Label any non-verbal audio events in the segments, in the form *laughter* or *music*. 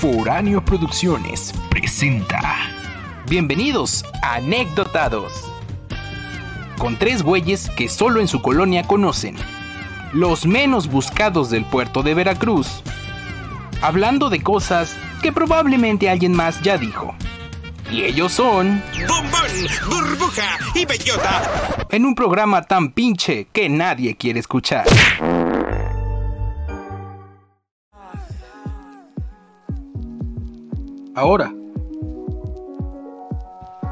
Foráneo Producciones presenta. Bienvenidos a Anecdotados. Con tres güeyes que solo en su colonia conocen. Los menos buscados del puerto de Veracruz. Hablando de cosas que probablemente alguien más ya dijo. Y ellos son... Bombón, burbuja y bellota. En un programa tan pinche que nadie quiere escuchar. Ahora,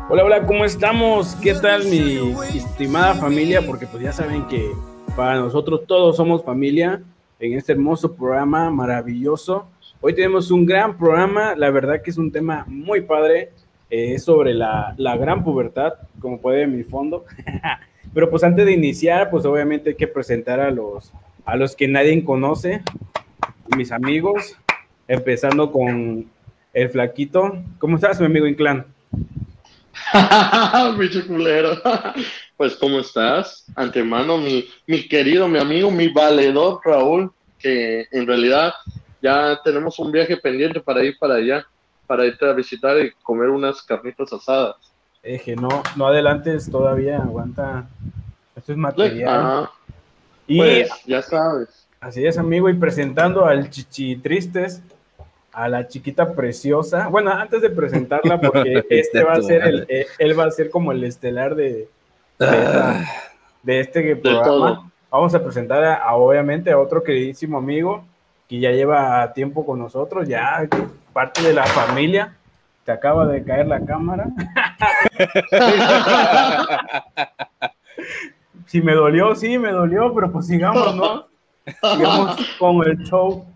Hola, hola, ¿cómo estamos? ¿Qué tal mi estimada familia? Porque pues ya saben que para nosotros todos somos familia en este hermoso programa maravilloso. Hoy tenemos un gran programa, la verdad que es un tema muy padre, eh, es sobre la, la gran pubertad, como puede en mi fondo. *laughs* Pero pues antes de iniciar, pues obviamente hay que presentar a los, a los que nadie conoce, mis amigos, empezando con el flaquito. ¿Cómo estás, mi amigo Inclán? *laughs* Bicho culero. *laughs* Pues, ¿cómo estás? Antemano, mi, mi querido, mi amigo, mi valedor Raúl, que en realidad ya tenemos un viaje pendiente para ir para allá, para irte a visitar y comer unas carnitas asadas. Eje, no, no adelantes todavía, aguanta. Esto es material. Ah, y pues, ya sabes. así es, amigo, y presentando al Chichi Tristes, a la chiquita preciosa. Bueno, antes de presentarla, *laughs* porque este va a ser el, eh, él va a ser como el estelar de, de, esta- de este programa. Vamos a presentar a, a, obviamente a otro queridísimo amigo que ya lleva tiempo con nosotros, ya parte de la familia. Te acaba de caer la cámara. *laughs* Si me dolió, sí, me dolió, pero pues sigamos, ¿no? Sigamos con el show.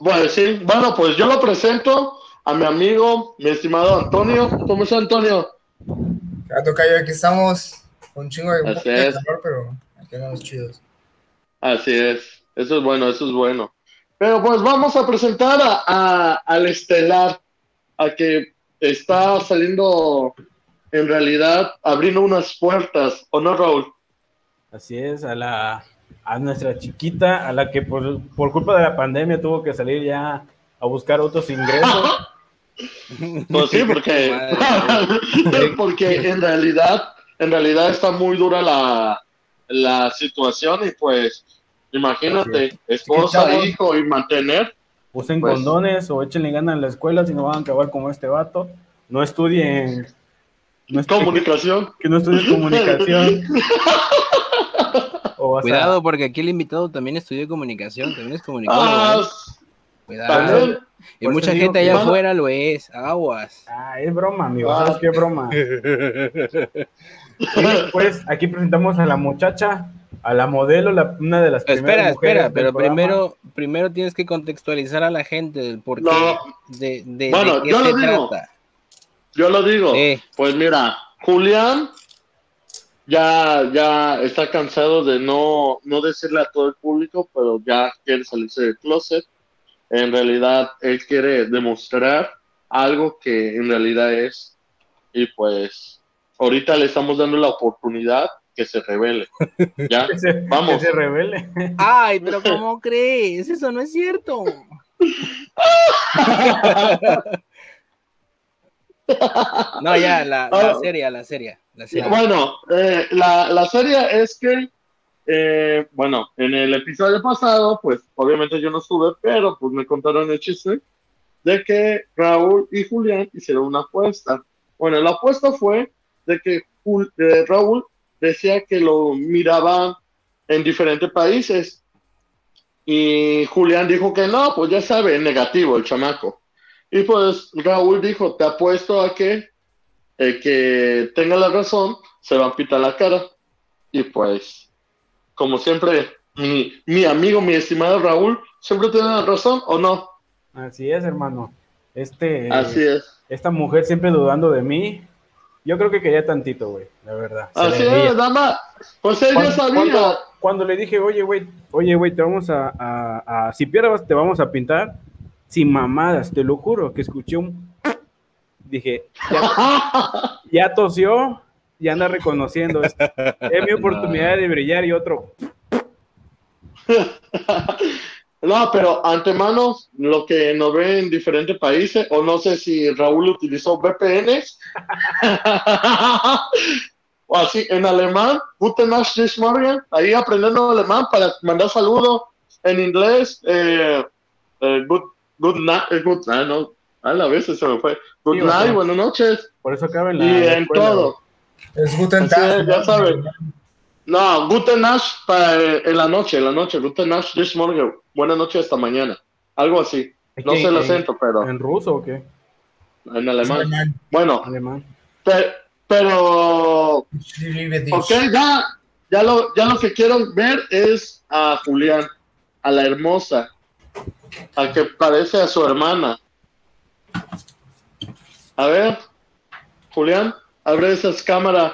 Bueno, sí, bueno, pues yo lo presento a mi amigo, mi estimado Antonio. ¿Cómo está Antonio? Gato Cayo, aquí estamos con un chingo de, un Así de calor, pero aquí andamos chidos. Así es, eso es bueno, eso es bueno. Pero pues vamos a presentar a, a- al estelar, a que está saliendo en realidad abriendo unas puertas, ¿o no, Raúl? Así es, a la a nuestra chiquita, a la que por, por culpa de la pandemia tuvo que salir ya a buscar otros ingresos. *laughs* Pues sí, porque, *laughs* porque en realidad, en realidad está muy dura la, la situación y pues imagínate, esposa, hijo y mantener. Usen Pues- condones o échenle ganas en la escuela si no van a acabar como este vato. No estudien. No estudien- Comunicación. que no estudien comunicación. *laughs* O vas a- Cuidado, porque aquí el invitado también estudió comunicación, también es comunicólogo. Ah, ¿eh? Cuidado. también. Y Por mucha digo gente allá Mano. afuera lo es. Aguas. Ah, es broma, amigo. Ah. ¿Sabes qué broma? *laughs* Y después aquí presentamos a la muchacha, a la modelo, la- una de las primeras Espera, mujeres espera, del pero programa. primero, primero tienes que contextualizar a la gente del por qué, No. de, de, Bueno, de qué yo se lo digo. trata. Yo lo digo. Pues mira, Julián ya, ya está cansado de no, no decirle a todo el público, pero ya quiere salirse del closet. En realidad, él quiere demostrar algo que en realidad es. Y pues, ahorita le estamos dando la oportunidad que se revele. ¿Ya? *laughs* Que se, Vamos. que se revele. Ay, pero ¿cómo crees? Eso no es cierto. *laughs* No, ya, la, la Ah. serie, la serie, la serie. Bueno, eh, la, la serie es que, eh, bueno, en el episodio pasado, pues obviamente yo no estuve, pero pues me contaron el chiste de que Raúl y Julián hicieron una apuesta. Bueno, la apuesta fue de que Jul- eh, Raúl decía que lo miraban en diferentes países y Julián dijo que no, pues ya sabe, negativo el chamaco. Y pues Raúl dijo, te apuesto a que el que tenga la razón se va a pitar la cara. Y pues, como siempre, mi, mi amigo, mi estimado Raúl, siempre tiene la razón o no. Así es, hermano. Este, Así es. Esta mujer siempre dudando de mí. Yo creo que quería tantito, güey, la verdad. Así es, dama. Pues él ya Cuando, sabía. cuando- cuando le dije, oye, güey, oye, güey, te vamos a, a- a- si pierdas, te vamos a pintar sin mamadas, te lo juro, que escuché un... Dije, ya, *laughs* ya tosió y anda reconociendo. Es, es mi *laughs* oportunidad de brillar y otro... *laughs* No, pero antemano, lo que nos ve en diferentes países, o no sé si Raúl utilizó VPNs, *laughs* o así en alemán, Guten Nacht, morning, ahí aprendiendo alemán para mandar saludos en inglés, eh, eh, good, good night, eh, good night, no, a la vez se me fue, good Sí, o sea, night, buenas noches, Por eso acaba en la. y en escuela, todo. Es Guten Tag. ya saben. No, Guten Nacht para eh, en la noche, en la noche, Guten Nacht, this morning, buenas noches esta mañana, algo así. ¿Es No sé el en- acento, pero ¿En ruso o qué? en alemán. Alemán. Bueno, Alemán. pe- pero, ok, ya, ya lo, ya lo que quiero ver es a Julián, a la hermosa, a que parece a su hermana. A ver, Julián, abre esas cámaras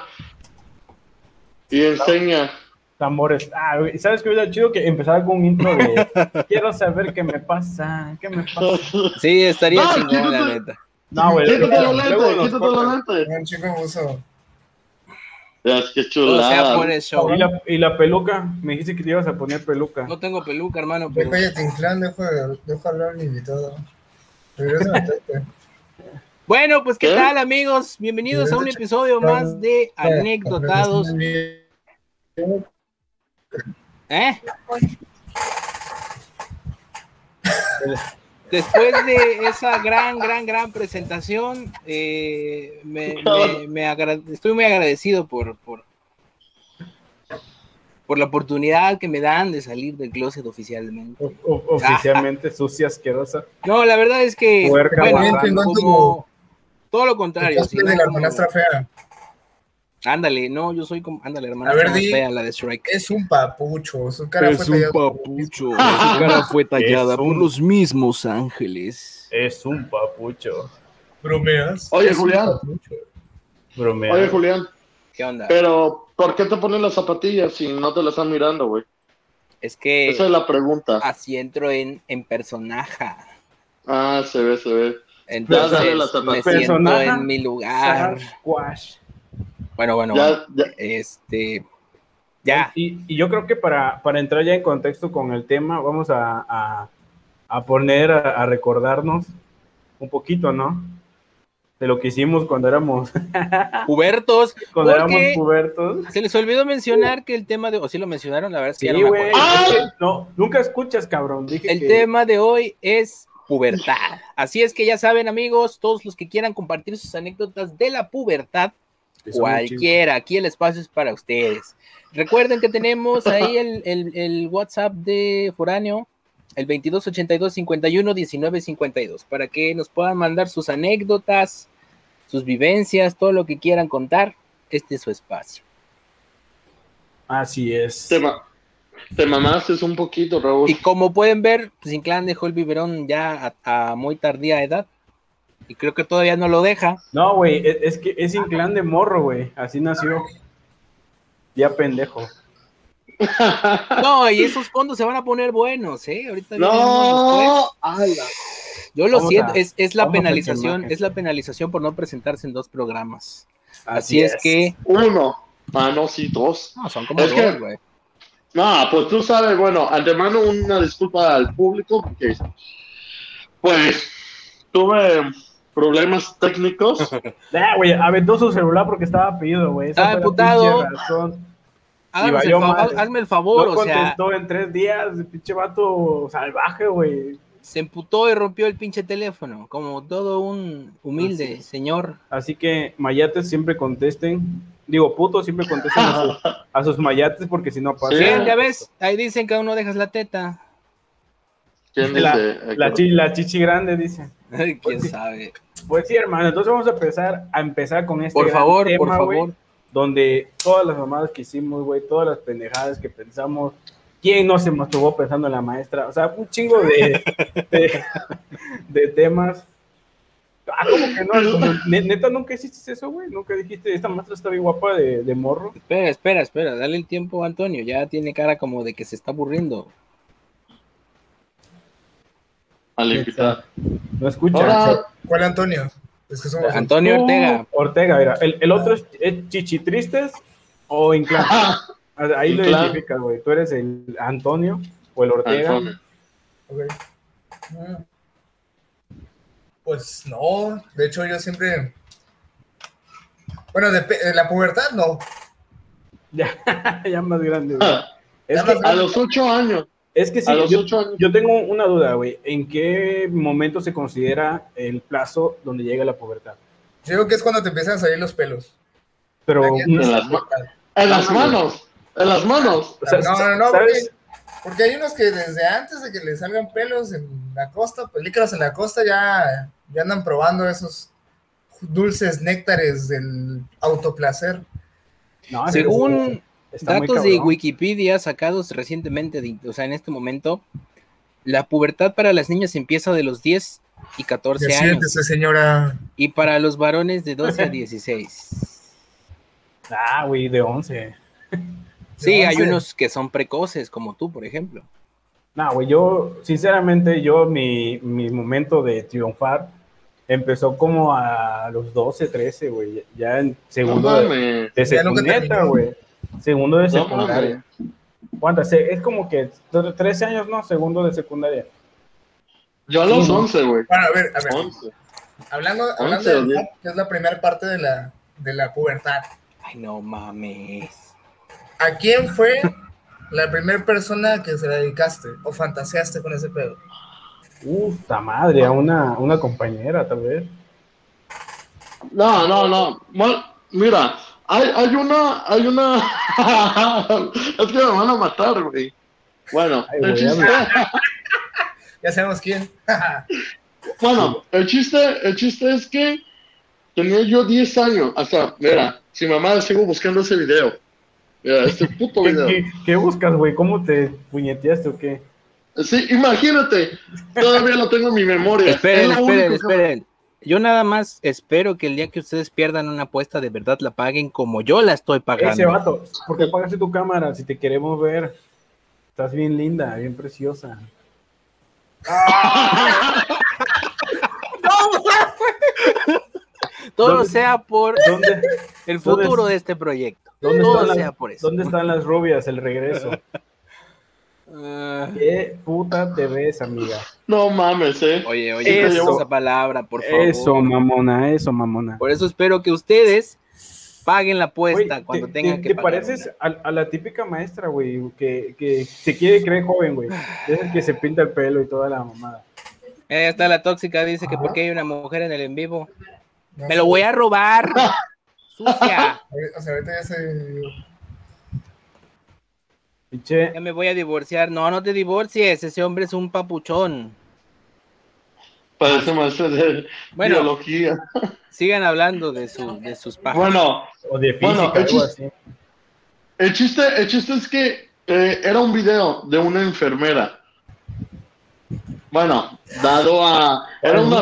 y enseña. Tambores. Ah, güey, ¿sabes qué hubiera chido que empezara con un intro de *laughs* Quiero saber qué me pasa, qué me pasa? Sí, estaría No, chingón, la neta. No, güey. Quítate los lentes, quítate los lentes. Un chico uso. Ya, es que Todo sea chulada. por el show. Y la, y la peluca, me dijiste que te ibas a poner peluca. No tengo peluca, hermano, pero... cállate, Inclán, deja, de- deja hablar al invitado. Regresa. Bueno, pues, ¿qué, ¿Qué? tal, amigos? Bienvenidos a un episodio más de Anecdotados. ¿Eh? Después de esa gran, gran, gran presentación, eh, me, me- me agra- estoy muy agradecido por, por, por la oportunidad que me dan de salir del closet oficialmente. O- o- oficialmente sucia, asquerosa. No, la verdad es que, Puerca, bueno, marrana. como todo lo contrario. Estás sino de la como- fea. Ándale, no, yo soy como, ándale, hermano, A ver, di- fea, la de Shrek. Es un papucho. Su cara fue Es un papucho. Su cara fue tallada un- por los mismos ángeles. Es un papucho. Bromeas. Oye, Julián. papucho. Bromea. Oye, Julián, ¿Qué onda? pero ¿por qué te pones las zapatillas si no te las están mirando, güey? Es que Esa es la pregunta. así entro en, en personaje. Ah, se ve, se ve. Entonces me siento en mi lugar. Sasquatch. Bueno, bueno, bueno. Ya, ya, Este. Ya. Y, y yo creo que para, para entrar ya en contexto con el tema, vamos a, a, a poner, a, a recordarnos un poquito, ¿no? De lo que hicimos cuando éramos, *laughs* Hubertos. cuando éramos pubertos. se les olvidó mencionar que el tema de. O sí lo mencionaron, la verdad es que Sí, ya no nunca escuchas, cabrón. Dije El que- tema de hoy es pubertad. Así es que ya saben, amigos, todos los que quieran compartir sus anécdotas de la pubertad, cualquiera, aquí el espacio es para ustedes. Recuerden que tenemos ahí el, el- el WhatsApp de Foráneo, el 2282 51 19 52, para que nos puedan mandar sus anécdotas, sus vivencias, todo lo que quieran contar. Este es su espacio. Así es. te, ma- te mamaste un poquito, Raúl. Y como pueden ver, pues Inclán dejó el biberón ya a, a muy tardía edad. Y creo que todavía no lo deja. No, güey, es, es que es inclán de morro, güey. Así nació. Ya pendejo. *laughs* No, y esos fondos se van a poner buenos, ¿eh? Ahorita no. Yo lo Vamos siento, a- es, es la penalización, es la penalización por no presentarse en dos programas. Así, es. que, Uno. Ah, no, sí, dos. no, son como Es que- dos, güey. No, pues tú sabes, bueno, antemano una disculpa al público porque, pues, tuve problemas técnicos. *laughs* Ah, güey, aventó su celular porque estaba pedido, güey. La emputado. el hazme el favor, No o sea, contestó en tres días, pinche vato salvaje, güey. se emputó y rompió el pinche teléfono, como todo un humilde Así señor. Así que mayates siempre contesten. Digo, putos siempre contesten a, su- *laughs* a sus mayates porque si no pasa. Sí. Bien, ya ves, ahí dicen que aún no dejas la teta. ¿Quién La, dice? la chi- la chichi grande dice. Ay, quién sabe. Pues sí, hermano. Entonces vamos a empezar a empezar con este Por favor, tema, por favor. donde todas las mamadas que hicimos, güey, todas las pendejadas que pensamos. ¿Quién no se masturbó pensando en la maestra? O sea, un chingo de, de, *laughs* de temas. Ah, ¿cómo que no? Como, ne- neta, nunca hiciste eso, güey. Nunca dijiste, esta maestra está bien guapa de, de morro. Espera, espera, espera, dale el tiempo a Antonio, ya tiene cara como de que se está aburriendo. Al invitado. No escucha. Ahora, ¿Cuál Antonio? Es que somos. Antonio Tú, Ortega. Ortega, mira. El, el otro es, es chichitristes o inclán. *laughs* Ahí lo identificas, güey. Tú eres el Antonio. o el Ortega. Antonio. Ok. Mm. Pues no, de hecho yo siempre... Bueno, de, pe- de la pubertad no. *laughs* Ya, ya más grande. güey. Ah, Es Ya que, más A los ocho años. Es que sí, A los yo, ocho años. yo tengo una duda, güey. ¿En qué momento se considera el plazo donde llega la pubertad? Yo digo que es cuando te empiezan a salir los pelos. Pero, En las, en las manos. En las manos. o sea, No, no, no, ¿sabes? porque, porque hay unos que desde antes de que les salgan pelos en la costa, pelícaras en la costa, ya, ya andan probando esos dulces néctares del autoplacer. No, Según está muy datos de. Wikipedia sacados recientemente, de- o sea, en este momento, la pubertad para las niñas empieza de los 10 y 14 Ya años siéntese, señora. y para los varones de 12 a *laughs* 16. Ah, güey, de 11. Sí, De hay 11. unos que son precoces, como tú, por ejemplo. No, güey, yo, sinceramente, yo, mi, mi momento de triunfar empezó como a los 12, 13, güey. Ya en No segundo de, mames. de Ya nunca secundaria, güey. Segundo de secundaria. ¿Cuántas? Es como que 13 años, ¿no? Segundo de secundaria. Yo a los Sí, ¿no? once, güey. Bueno, a ver, a ver. Hablando, hablando de que es la primera parte de la, de la pubertad. Ay, no mames. ¿A quién fue la primera persona que se la dedicaste o fantaseaste con ese pedo? Uf, madre, a una, una compañera, tal vez. No, no, no. Bueno, mira, hay, hay una, hay una. *laughs* es que me van a matar, güey. Bueno, Ay, el chiste, *laughs* Ya sabemos quién. *laughs* bueno, el chiste, el chiste es que tenía yo 10 años. Hasta, mira, si mamá sigo buscando ese video. Mira, este puto ¿Qué, video. qué, qué buscas, güey? ¿Cómo te puñeteaste o qué? Sí, imagínate, todavía lo tengo en mi memoria. Esperen, Es esperen, único esperen. Yo nada más espero que el día que ustedes pierdan una apuesta de verdad la paguen como yo la estoy Ese pagando. vato, ¿por qué apagaste tu cámara si te queremos ver? Estás bien linda, bien preciosa. *laughs* *laughs* Todo ¿Dónde- sea por ¿Dónde, el dónde- futuro de este proyecto. dónde Todo sea por eso. ¿Dónde están las rubias, el regreso? ¿Qué puta te ves, amiga? No mames, eh. oye, oye, Eso. no esa palabra, por favor. Eso, mamona, eso, mamona. Por eso espero que ustedes paguen la apuesta cuando te, tengan te- que te pagar pareces una. a, a la típica maestra, güey, que, que se quiere creer joven, güey. Es el que se pinta el pelo y toda la mamada. Eh, está la tóxica, dice que porque hay una mujer en el en vivo. No Me lo voy a robar. *laughs* Sucia. O sea, ahorita ya se. Ya me voy a divorciar. No, no te divorcies. Ese hombre es un papuchón. Parece maestro de Bueno. biología. Sigan hablando de, su, de sus pajas. Bueno, o de física, Bueno, el así. chiste, el chiste es que eh, era un video de una enfermera. Bueno, dado a. Era una.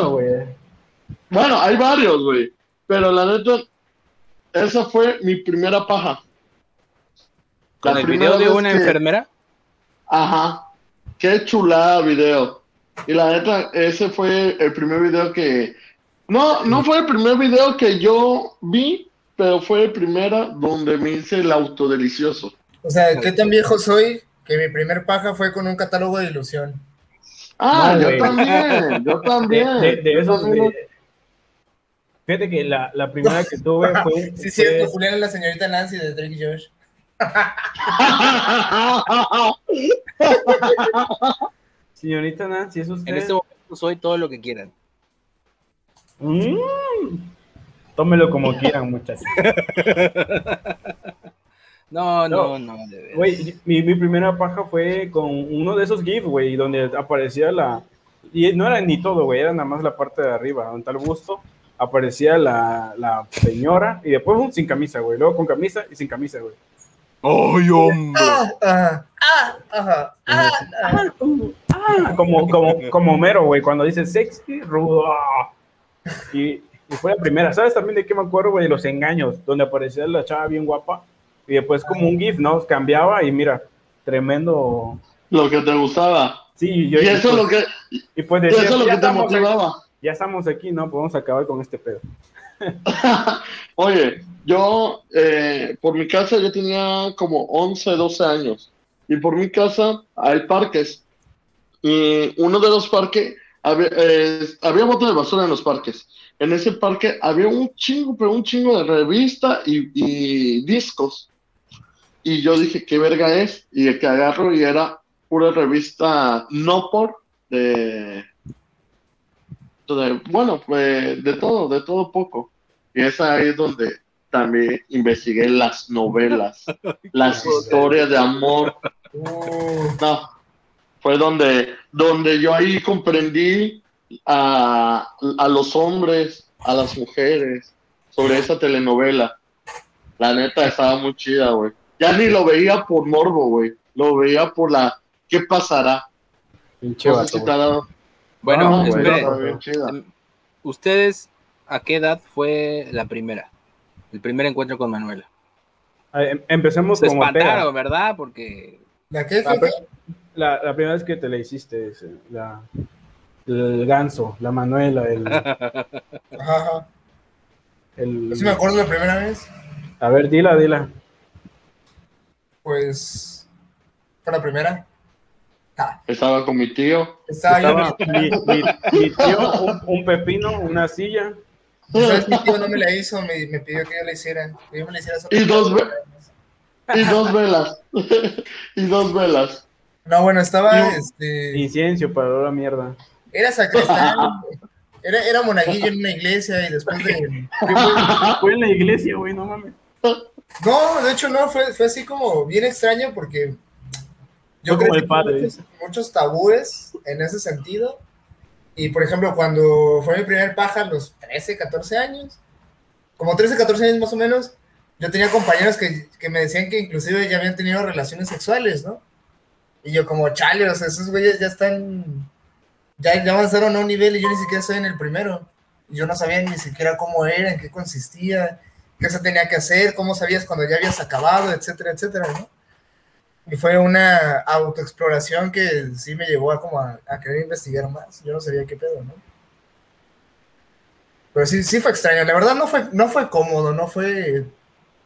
Bueno, hay varios, güey. Pero la neta, esa fue mi primera paja. ¿Con La el video de una que- enfermera? Ajá. Qué chulada video. Y la neta, ese fue el primer video que. No, no fue el primer video que yo vi, pero fue el primera donde me hice el autodelicioso. O sea, ¿qué tan viejo soy? Que mi primer paja fue con un catálogo de ilusión. Ah, No, yo güey. también, yo también. de, esos, de- Fíjate que la, la primera que tuve *laughs* fue. Sí, fue- cierto, Julián es la señorita Nancy de Drake y Josh. *laughs* Señorita Nancy, ¿es usted? En este momento soy todo lo que quieran. Mm. Tómelo como *laughs* quieran, muchachos. No, no, No. no. Güey, mi, mi primera paja fue con uno de esos GIFs, güey, donde aparecía la. Y no era ni todo, güey, era nada más la parte de arriba, donde el busto. Aparecía la, la señora y después un sin camisa, güey. Luego con camisa y sin camisa, güey. ¡Ay, hombre! Ah, ah, ah, ajá, ah, ah. Ah, como, como, como Homero, güey, cuando dice sexy, rudo. ah. Y, y fue la primera. ¿Sabes también de qué me acuerdo, güey? De los engaños, donde aparecía la chava bien guapa y después como un GIF, ¿no? Cambiaba y mira, tremendo. Lo que te gustaba. Sí, yo. Y eso es lo que, Y pues y decía, eso es lo que te estamos aquí, motivaba. ya estamos aquí, ¿no? Podemos acabar con este pedo. *laughs* Oye, yo, eh, por mi casa yo tenía como 11, 12 años. y por mi casa hay parques. Y uno de los parques, había, eh, había de basura en los parques. En ese parque había un chingo, pero un chingo de revistas y, discos. Y yo dije, ¿qué verga es? Y el que agarro y era pura revista no por de, bueno, pues de todo, de todo poco. Y es ahí donde también investigué las novelas, *laughs* las historias de amor. Uh, No, fue donde, donde yo ahí comprendí a, a los hombres, a las mujeres, sobre esa telenovela. La neta estaba muy chida, güey. Ya ni lo veía por morbo, güey. Lo veía por la... ¿Qué pasará? Pinche No sé si Bueno, Ah, espere, ¿ustedes a qué edad fue la primera? El primer encuentro con Manuela. Em- Empecemos Se como pega. espantaron, ¿verdad? Porque ¿La qué? La, la- la primera vez que te la hiciste, es, la, el ganso, la Manuela, el, *laughs* Ajá, ajá. el- sí me acuerdo la primera vez, A ver, dila, dila. pues, fue la primera. Ah, Estaba con mi tío. estaba yo, Estaba mi, mi- mi tío, un, un pepino, una silla. ¿Sabes? Mi tío no me la hizo, me, me pidió que yo la hiciera. Que yo me la hiciera. Y dos ve- *laughs* Y dos velas. *laughs* y dos velas. No, bueno, estaba, No. este, Inciencio para la mierda. era sacristán, era, era monaguillo en una iglesia y después de... *laughs* Fue en la iglesia, güey, no mames. No, de hecho no, fue, fue así como bien extraño porque yo Fue como crecí el padre. con muchos, muchos tabúes en ese sentido. Y por ejemplo, cuando fue mi primer paja a los 13, 14 años, como 13, 14 años más o menos, yo tenía compañeros que, que me decían que inclusive ya habían tenido relaciones sexuales, ¿no? Y yo como, chale, o sea, esos güeyes ya están, ya, ya avanzaron a un nivel y yo ni siquiera estoy en el primero. Y yo no sabía ni siquiera cómo era, en qué consistía, qué se tenía que hacer, cómo sabías cuando ya habías acabado, etcétera, etcétera, ¿no? Y fue una autoexploración que sí me llevó a como a, a querer investigar más. Yo no sabía qué pedo, ¿no? Pero sí, sí fue extraño. La verdad no fue, no fue cómodo, no fue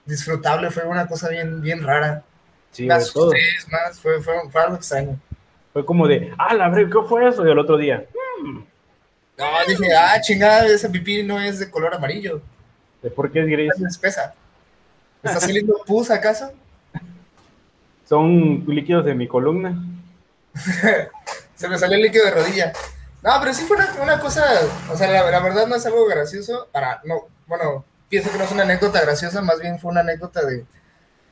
disfrutable, fue una cosa bien, bien rara. Sí, me asusté, más, fue, fue, fue algo extraño. Fue como de, ah, la verdad, ¿qué fue eso? Y el otro día, No, dije, ah, chingada, ese pipí no es de color amarillo, ¿de por qué es gris? es espesa. *laughs* ¿Me ¿Está saliendo pus acaso? Son líquidos de mi columna. *laughs* Se me salió el líquido de rodilla. No, pero sí fue una, una cosa, o sea, la, la verdad no es algo gracioso, para, no, bueno, pienso que no es una anécdota graciosa, más bien fue una anécdota de,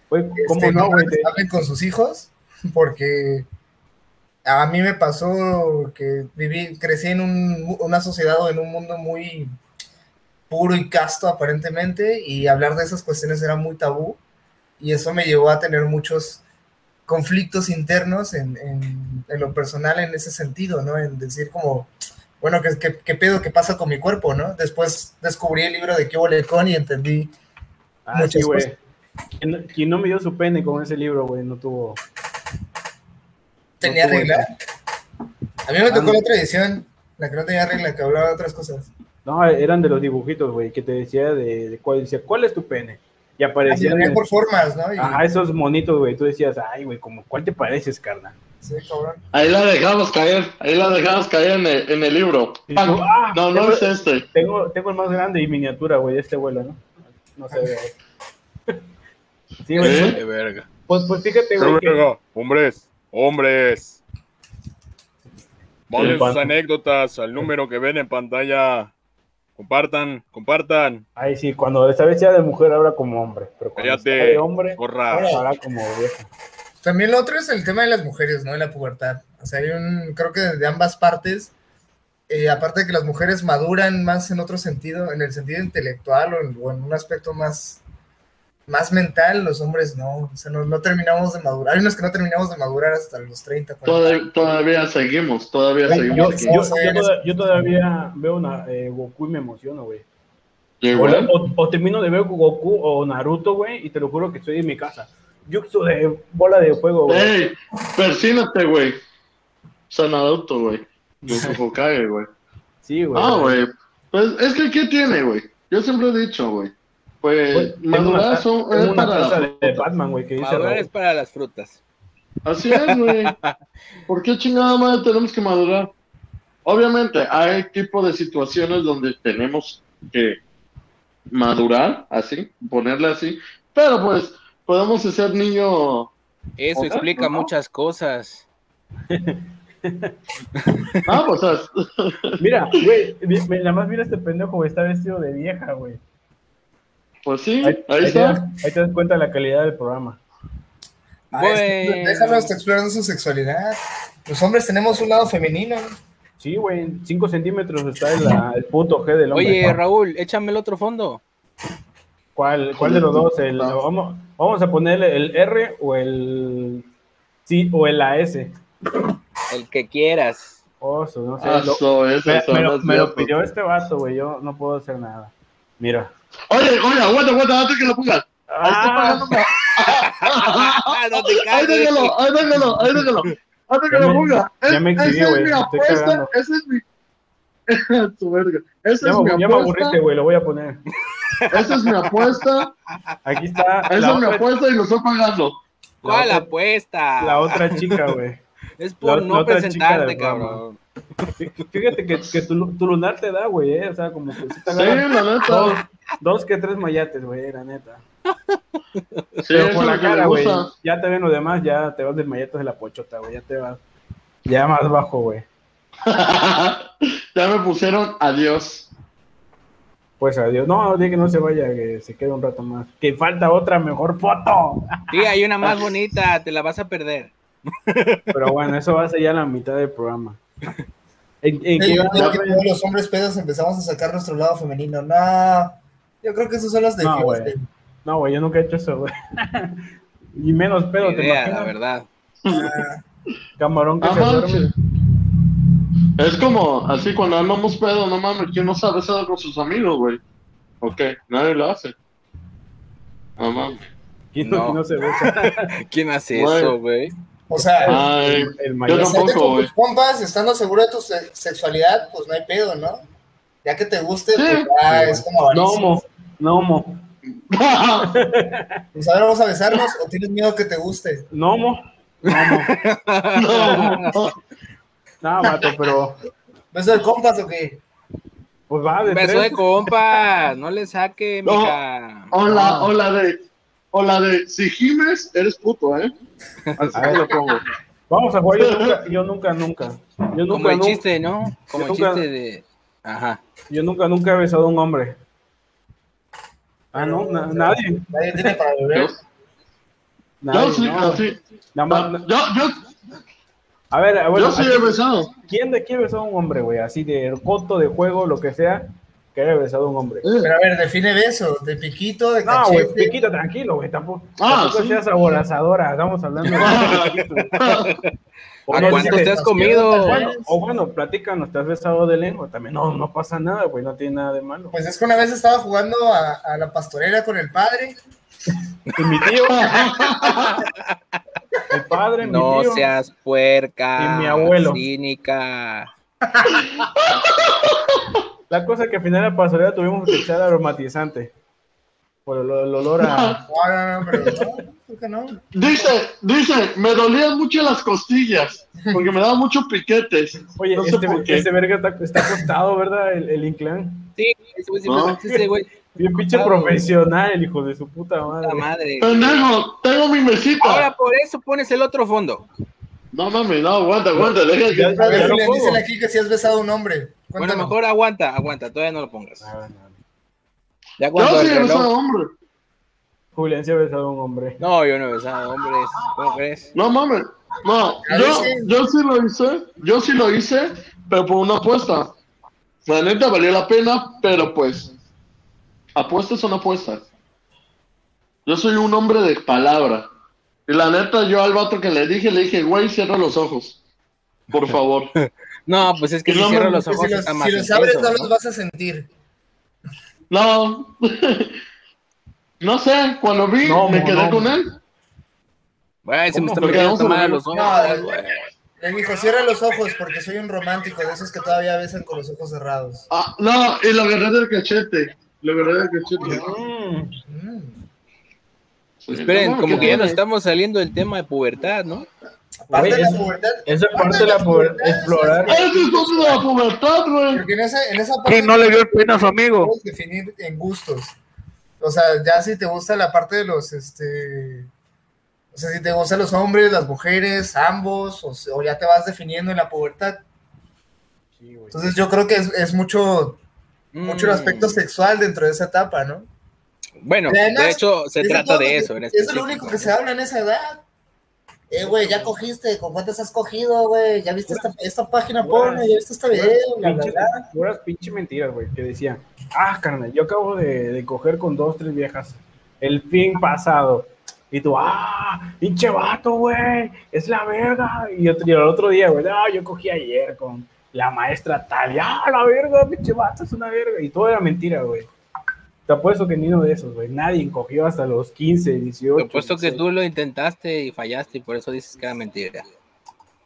¿Cómo este, no, güey? con sus hijos, porque a mí me pasó que viví, crecí en un- una sociedad o en un mundo muy puro y casto aparentemente, y hablar de esas cuestiones era muy tabú, y eso me llevó a tener muchos conflictos internos en, en- en lo personal en ese sentido, ¿no? En decir como, bueno, ¿qué, qué, qué pedo que pasa con mi cuerpo, ¿no? Después descubrí el libro de Kio Lecón y entendí Ah, sí, muchas. Quien, no- quien no me dio su pene con ese libro, güey, no tuvo. tenía tuvo regla. A mí me tocó Ah, la otra edición, la que no tenía regla, que hablaba de otras cosas. No, eran de los dibujitos, güey, que te decía de, de cuál, decía, ¿cuál es tu pene? Y aparecían. venía por formas, ¿no? Y, Ajá, esos monitos, güey. Tú decías, ay, güey, como, ¿cuál te pareces, carnal? sí, cabrón. Ahí la dejamos caer. Ahí la dejamos caer en el, en el libro. Tú, ah, no, no tengo- es este. Tengo, tengo el más grande y miniatura, güey, de este vuelo, ¿no? No sé, güey. *laughs* Sí, güey. ¿Eh? Qué verga. Pues, pues fíjate, güey, que Hombres, hombres. Manden El sus anécdotas al número que ven en pantalla. Compartan, compartan. Ay, sí, cuando esta vez sea de mujer, habla como hombre. Pero cuando Cállate. sea de hombre, Corra. habla como vieja. También lo otro es el tema de las mujeres, ¿no? De la pubertad. O sea, hay un, creo que de ambas partes, eh, aparte de que las mujeres maduran más en otro sentido, en el sentido intelectual o en, o en un aspecto más, más mental, los hombres no. O sea, no, no terminamos de madurar. Hay unos que no terminamos de madurar hasta los 30, 40. Todavía, todavía seguimos, todavía Yo, seguimos yo, yo, toda- yo todavía veo una eh, Goku y me emociono, güey. O, igual, o- o termino de ver Goku o Naruto, güey, y te lo juro que estoy en mi casa. Jutsu de bola de fuego, güey. ¡Ey! Persínate, güey. Sanadauto, güey. De su Hokage, güey. Sí, güey. Ah, güey. Pues es que, ¿qué tiene, güey? Yo siempre he dicho, güey. Pues, madurar son- es una para taza la de Batman, güey, que dice Madurar Raúl. es para las frutas. Así es, güey. *laughs* ¿Por qué chingada madre tenemos que madurar? Obviamente, hay tipo de situaciones donde tenemos que madurar, así, ponerle así, pero pues podemos ser niño. Eso explica ¿no? muchas cosas. *laughs* Ah, pues. Mira, *laughs* güey, nada más mira este pendejo, güey, está vestido de vieja, güey. Pues sí, Ahí, ahí ahí te das, está. ahí te das cuenta de la calidad del programa. Ah, que Bueno. déjalos explorando su sexualidad. Los hombres tenemos un lado femenino. Sí, güey, en 5 centímetros está el, el puto G del hombre. Oye, Raúl, échame el otro fondo. ¿Cuál, cuál de los dos? El, vamos, vamos a ponerle el R o el sí o el AS. El que quieras. Oso, no sé. Ah, lo- me, me lo, me lo pidió este vato, güey. Yo no puedo hacer nada. Mira. Oye, oye, aguanta, aguanta, antes que lo pongas. Ahí está Ah, pagando. *laughs* no te Ahí déjalo, ahí déjalo, ahí déjalo. Antes que Ya lo me- ponga. ya me exhibí, Esa es güey, mi estoy apuesta, esa es mi. *laughs* Su verga. Esa ya, es mi me, ya me apuesta. aburriste, güey. Lo voy a poner. Esa es mi apuesta. Aquí está Esa la es mi apuesta y lo estoy pagando. ¿Cuál otra- apuesta? la otra chica, güey. *laughs* Es por la- no la presentarte, cabrón. Fí- Fíjate que, que tu, tu lunar te da, güey, eh. O sea, como que sí te Sí, agarra la neta. Dos que tres mayates, güey, la neta. Sí, Pero por la cara, güey. Ya te ven lo demás, ya te vas del mayates de la pochota, güey. Ya te vas. Ya más bajo, güey. *laughs* ya me pusieron adiós. Pues adiós. No, dije que no se vaya, que se quede un rato más. Que falta otra mejor foto. Sí, hay una más bonita, te la vas a perder. Pero bueno, eso va a ser ya la mitad del programa. ¿En, en Sí, qué yo va- creo que todos los hombres pedos empezamos a sacar nuestro lado femenino. No, yo creo que esos son los de No, güey. No, güey, yo nunca he hecho eso, güey. *laughs* y menos pedo, Ni ¿te idea, la imaginas? verdad. Ah, *laughs* Camarón que se Ajá, duerme. sí. Es como así cuando armamos pedo, no mames, ¿quién no sabe eso con sus amigos, güey? Ok, nadie lo hace. No mames. ¿Quién no, No. quién no se besa? *laughs* ¿Quién hace eso, güey? o sea, Ay, El, el yo mayor. besarte tampoco, con güey. tus compas, estando seguro de tu se- sexualidad, pues no hay pedo, ¿no? Ya que te guste, Sí. pues ya es como No, avaricia. mo. No, mo. *laughs* Pues a ver, vamos a besarnos o tienes miedo que te guste. No, mo. No, mo. *laughs* no. No, mato, pero. ¿Beso de compas o qué? Pues va de Beso tres. de compa, no le saque, No. mija. O la, o la de, o la de, si gimes, eres puto, ¿eh? Así A ver. lo pongo. Vamos a jugar. Yo nunca, yo nunca, nunca. Yo Como nunca, el nunca, chiste, ¿no? Como el nunca- chiste de. Ajá. yo nunca, nunca he besado a un hombre. Ah, no, na- nadie. Nadie tiene para beber. nadie Yo sí, no. así. Nada más- Yo, yo, a ver, a- bueno, yo sí he besado. ¿quién de aquí ha besado a un hombre, güey? Así de coto, de juego, lo que sea, que haya besado a un hombre. Pero a ver, define beso, de piquito, de No, güey, piquito, tranquilo, güey, tampoco, Ah, tampoco sí. seas aborazadora, estamos hablando de. O *laughs* *laughs* ¿A no cuántos te has comido? Bueno, o bueno, platícanos, ¿te has besado de lengua? También no, no pasa nada, güey, no tiene nada de malo. Pues es que una vez estaba jugando a, a la pastorela con el padre. Y mi tío, *laughs* el padre, mi No tío, seas puerca. Y mi abuelo. Cínica. la cosa que al final de la pastorela tuvimos que echar aromatizante. Por el, el olor a... *laughs* No, no, no, pero no, creo que no. Dice, dice, me dolían mucho las costillas, porque me daban muchos piquetes. Oye, No este, este verga está, está acostado, ¿verdad? El, el inclán. Sí, ese güey siempre No. ese güey. Bien pinche profesional, el hijo de su puta puta madre. madre. Pendejo, tengo mi mesita. Ahora por eso pones el otro fondo. No mames, no, aguanta, aguanta, deja que. Ya aquí que si has besado a un hombre. Bueno, Cuéntanos. mejor aguanta, aguanta, todavía no lo pongas. Ah, no. Ya Yo sí he besado reloj. hombre. Julián se ha besado a un hombre. No, yo no he besado hombres. ¿Cómo crees? No mames. No, A yo, yo sí lo hice, yo sí lo hice, pero por una apuesta. La neta valió la pena, pero pues, apuestas son apuestas. Yo soy un hombre de palabra. Y la neta, yo al vato que le dije, le dije, güey, cierra los ojos. Por *laughs* favor. No, pues es que Y si no me- cierro los ojos si los, está más si los abres, ¿no? los vas a sentir. No. *laughs* no sé, cuando vi, No, me quedé no. con él. Güey, se me está a tomar los ojos, No. Le dijo, cierra los ojos porque soy un romántico de esos que todavía besan con los ojos cerrados. Ah, no, y lo agarré del cachete. Lo agarré del cachete. Mm. Mm. Esperen, no, como ¿qué que ya nos estamos saliendo del tema de pubertad, ¿no? Aparte Güey, de la eso- pubertad. Esa parte de la poder explorar. Eso es cosa de la pubertad, güey. Porque en esa, en esa parte ¿Quién no le dio el pena a su amigo? definir en gustos. O sea, ya si te gusta la parte de los, este, o sea, si te gustan los hombres, las mujeres, ambos, o, o ya te vas definiendo en la pubertad. Sí, güey. Entonces yo creo que es, es mucho, mucho el Mm. aspecto sexual dentro de esa etapa, ¿no? Bueno, además, de hecho, se Es trata de lo que- eso. en Es lo específico. único que se habla en esa edad. Eh, güey, ya cogiste, ¿con cuántas has cogido, güey? ¿Ya viste esta, esta página porno? ¿Ya viste este video? Bla, bla, Pinches- bla. puras pinche mentiras, güey, que decían, ah, carnal, yo acabo de, de coger con dos, tres viejas el fin pasado. Y tú, ah, pinche vato, güey, es la verga. Y, otro, y el otro día, güey, ah, yo cogí ayer con la maestra tal, y ah, la verga, pinche vato, es una verga. Y todo era mentira, güey. Te apuesto que ni uno de esos, güey. Nadie cogió hasta los 15, 18. Te apuesto que 16. tú lo intentaste y fallaste y por eso dices que era mentira.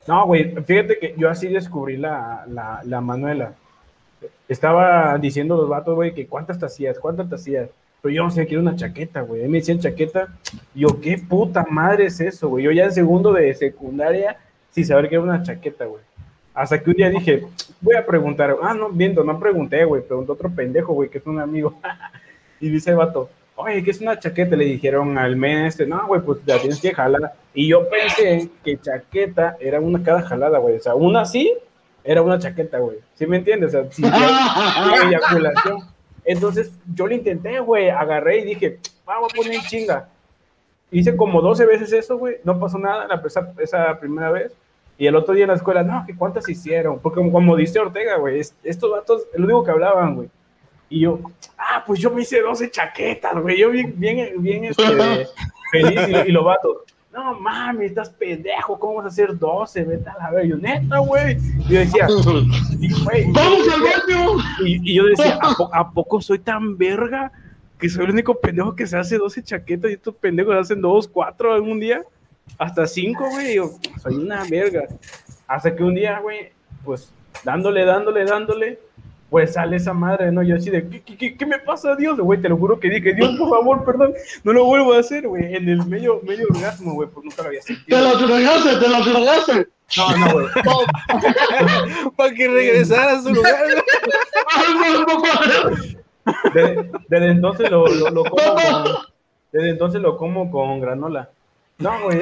No, güey, fíjate que yo así descubrí la, la, la Manuela. Estaba diciendo los vatos, güey, que cuántas te hacías, cuántas te hacías. Pero yo no sé, quiero una chaqueta, güey. Me decían chaqueta. Yo, ¿qué puta madre es eso, güey? Yo ya en segundo de secundaria, sin saber que era una chaqueta, güey. Hasta que un día dije, voy a preguntar. Ah, no, viendo, no pregunté, güey. Preguntó otro pendejo, güey, que es un amigo. *laughs* y dice el vato, oye, ¿qué es una chaqueta? Le dijeron al men este, no, güey, pues la tienes que jalar. Y yo pensé que chaqueta era una cada jalada, güey. O sea, una así era una chaqueta, güey. ¿Sí me entiendes? O sea, sin eyaculación. Entonces, yo lo intenté, güey. Agarré y dije, vamos a poner chinga. Hice como 12 veces eso, güey. No pasó nada la, esa, esa primera vez. Y el otro día en la escuela, no, que cuántas hicieron. Porque como, como dice Ortega, güey, es- estos vatos, es lo único que hablaban, güey. Y yo, ah, pues yo me hice 12 chaquetas, güey. Yo bien, bien, bien, este, *laughs* feliz. Y, lo- y los vatos, no mami, estás pendejo, ¿cómo vas a hacer 12? Vete a la verga. Y yo, neta, güey. Y yo decía, y, güey, ¡Vamos al baño! y, y yo decía, ¿a, po- a poco soy tan verga que soy el único pendejo que se hace 12 chaquetas y estos pendejos hacen 2, 4 algún día? Hasta 5, güey. Yo, soy una verga. Hasta que un día, güey, pues dándole, dándole, dándole, pues sale esa madre, ¿no? Yo así de, ¿qué, qué, qué, qué me pasa, Dios? Güey, te lo juro que dije, Dios, por favor, perdón, no lo vuelvo a hacer, güey. En el medio, medio orgasmo, güey, pues nunca lo había ¡Te sentido. la tragaste, te la tragaste! No, no, güey. *laughs* Para que regresara a su lugar. Desde, desde entonces lo, lo, lo como con, desde entonces lo como con granola. No, güey.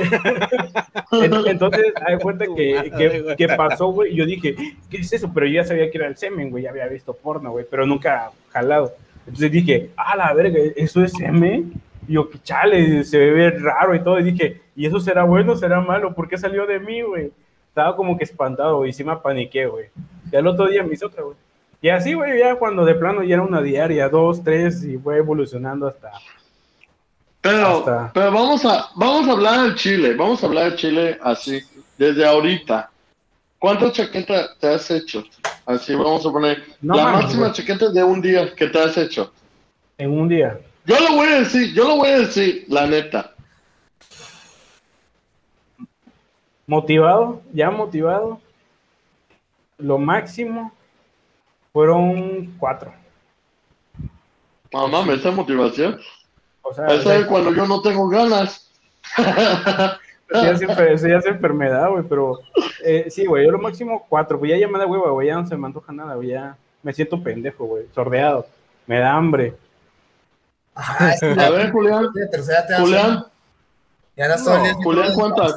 En- Entonces, hay cuenta que, que, que pasó, güey. Yo dije, ¿qué es eso? Pero yo ya sabía que era el semen, güey. Ya había visto porno, güey, pero nunca jalado. Entonces dije, ah, la verga, ¿eso es semen? Y yo, que chale, se ve raro y todo. Y dije, ¿y eso será bueno será malo? ¿Por qué salió de mí, güey? Estaba como que espantado, güey. Y sí me paniqué, güey. Y al otro día me hice otra, güey. Y así, güey, ya cuando de plano ya era una diaria, dos, tres, y fue evolucionando hasta. Pero, Hasta- pero vamos a, vamos a hablar del Chile, vamos a hablar del Chile así, desde ahorita. ¿Cuántas chaquetas te has hecho? Así vamos a poner No la mames, máxima chaqueta de un día que te has hecho. En un día. Yo lo voy a decir, yo lo voy a decir, la neta. Motivado, ya motivado. Lo máximo fueron cuatro. Mamá, me esa motivación. O sea, es eso cuando yo no tengo ganas. *laughs* ya es, enfer- eso ya es enfermedad, güey, pero eh, sí, güey, yo lo máximo cuatro, pues ya, ya me da hueva, güey, ya no se me antoja nada, güey, ya me siento pendejo, güey, sordeado, me da hambre. Es *laughs* que A ver, Julián, Julián, sueño. Y andas todo el día Julián, ¿cuántas?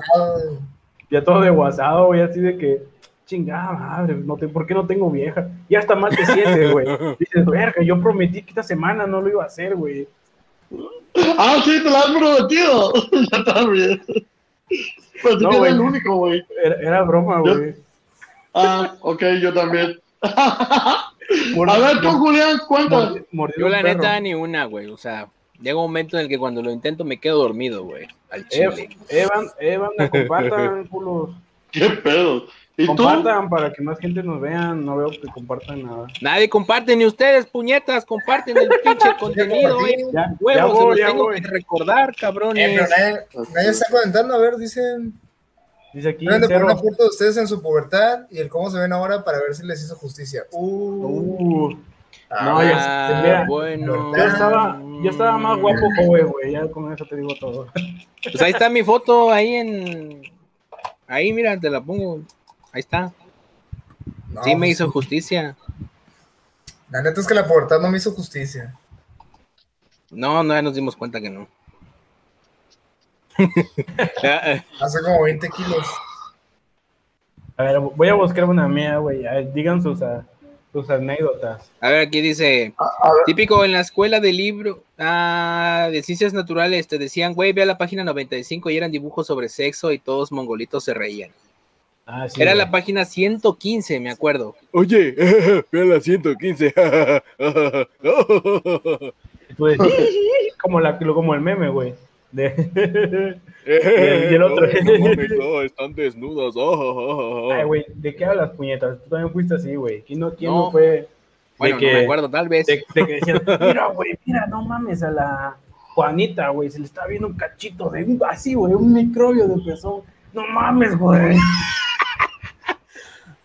Ya todo de WhatsApp, güey, así de que, chingada madre, no te, ¿por qué no tengo vieja? Ya hasta mal te sientes, güey. *laughs* Dices, verga, yo prometí que esta semana no lo iba a hacer, güey. Ah, sí, te la has prometido. *laughs* ya está bien. Pues No, güey. eres el único, güey. Era, era broma, Yo- güey. Ah, ok, yo también. *laughs* A ver, tú, Julián, ¿cuántas? Yo la perro. neta ni una, güey. O sea, llega un momento en el que cuando lo intento me quedo dormido, güey. Al Eh, chile. Evan, Evan, compartan, *laughs* culos. *laughs* ¿Qué pedo? ¿Y tú? Compartan para que más gente nos vean. No veo que compartan nada. Nadie comparte ni ustedes, puñetas, comparten el pinche *laughs* contenido, güey. Ya, ya Huevos, se voy, los ya tengo voy. que recordar, Eh, cabrones. pero nadie, nadie está comentando, a ver, dicen. Dice aquí, Deben de poner una foto de ustedes en su pubertad y el cómo se ven ahora para ver si les hizo justicia. Uh, Uh, ah, no, ya- Ah, mira, bueno. yo estaba, yo estaba más guapo joven, güey. Ya con eso te digo todo. Pues ahí está mi foto, ahí en. Ahí, mira, te la pongo. Ahí está. No, Sí, me pues, hizo justicia. La neta es que la pubertad no me hizo justicia. No, no, ya nos dimos cuenta que no. *laughs* Hace como 20 kilos. A ver, voy a buscar una mía, güey. A Digan sus, ah, sus anécdotas. A ver, aquí dice, A ver, típico en la escuela de libro ah, de ciencias naturales, te decían, güey, ve a la página 95 y eran dibujos sobre sexo y todos mongolitos se reían. Ah, sí, Era güey. la página 115, me acuerdo. Oye, *laughs* ve a la 115. Tú decías, como, la, como el meme, güey. De... *laughs* y el otro. No, no mames, *laughs* no, están desnudos. Oh, oh, oh, Ay, oh. güey, ¿de qué hablas, puñetas? Tú también fuiste así, güey. ¿Quién no, quién No. no, fue? Bueno, de que, no me acuerdo, tal vez. De, de que decían, mira, güey, mira, no mames a la Juanita, güey, se le está viendo un cachito de un, así, güey, un microbio de pezón. No mames, güey. *laughs*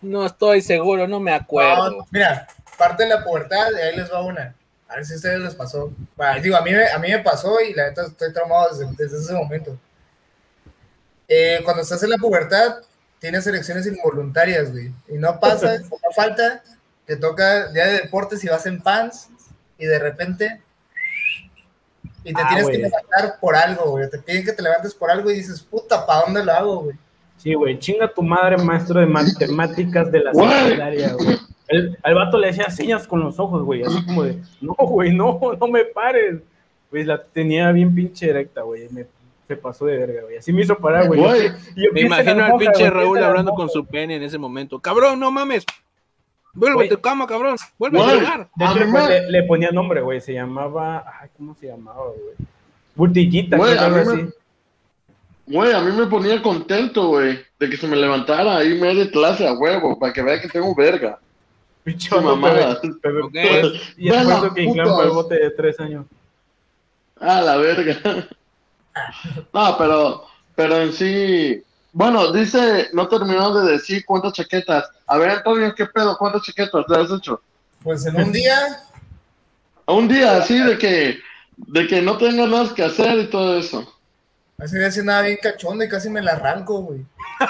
No estoy seguro, no me acuerdo. No, mira, parte de la pubertad, ahí les va una. A ver si a ustedes les pasó. Bueno, digo, a mí, me- a mí me pasó y la neta estoy traumado desde, desde ese momento. Eh, cuando estás en la pubertad, tienes elecciones involuntarias, güey. Y no pasa, *laughs* no falta, te toca día de deportes y vas en pants y de repente... Y te Ah, tienes que levantar por algo, güey. Te piden que te levantes por algo y dices, puta, ¿para dónde lo hago, güey? Sí, güey, chinga tu madre, maestro de matemáticas de la secundaria, güey. El, al vato le hacía señas con los ojos, güey, así como de, no, güey, no, no me pares. Pues la tenía bien pinche directa, güey, me, se pasó de verga, güey. Así me hizo parar, güey. Güey. Y yo, Me "¿Quién se la imagino al moja, pinche Raúl hablando moja?" con su pene en ese momento. Cabrón, no mames. Vuelve a tu cama, cabrón. Vuelve a jugar. De hecho, pues, le, le ponía nombre, güey, se llamaba, ay, ¿cómo se llamaba, güey? Butillita, Güey, algo así. Güey, a mí me ponía contento, güey, de que se me levantara ahí media clase a huevo, para que vea que tengo verga. Pinche mamada. Y las eso que inclán el bote de tres años. Ah, la verga. No, pero, pero en sí, bueno, dice, no terminó de decir cuántas chaquetas. A ver, Antonio, ¿qué pedo? ¿Cuántas chaquetas te has hecho? Pues en un día, Un día así de que, de que no tengas nada que hacer y todo eso. Ese día sí andaba bien cachondo y casi me la arranco, güey. *laughs*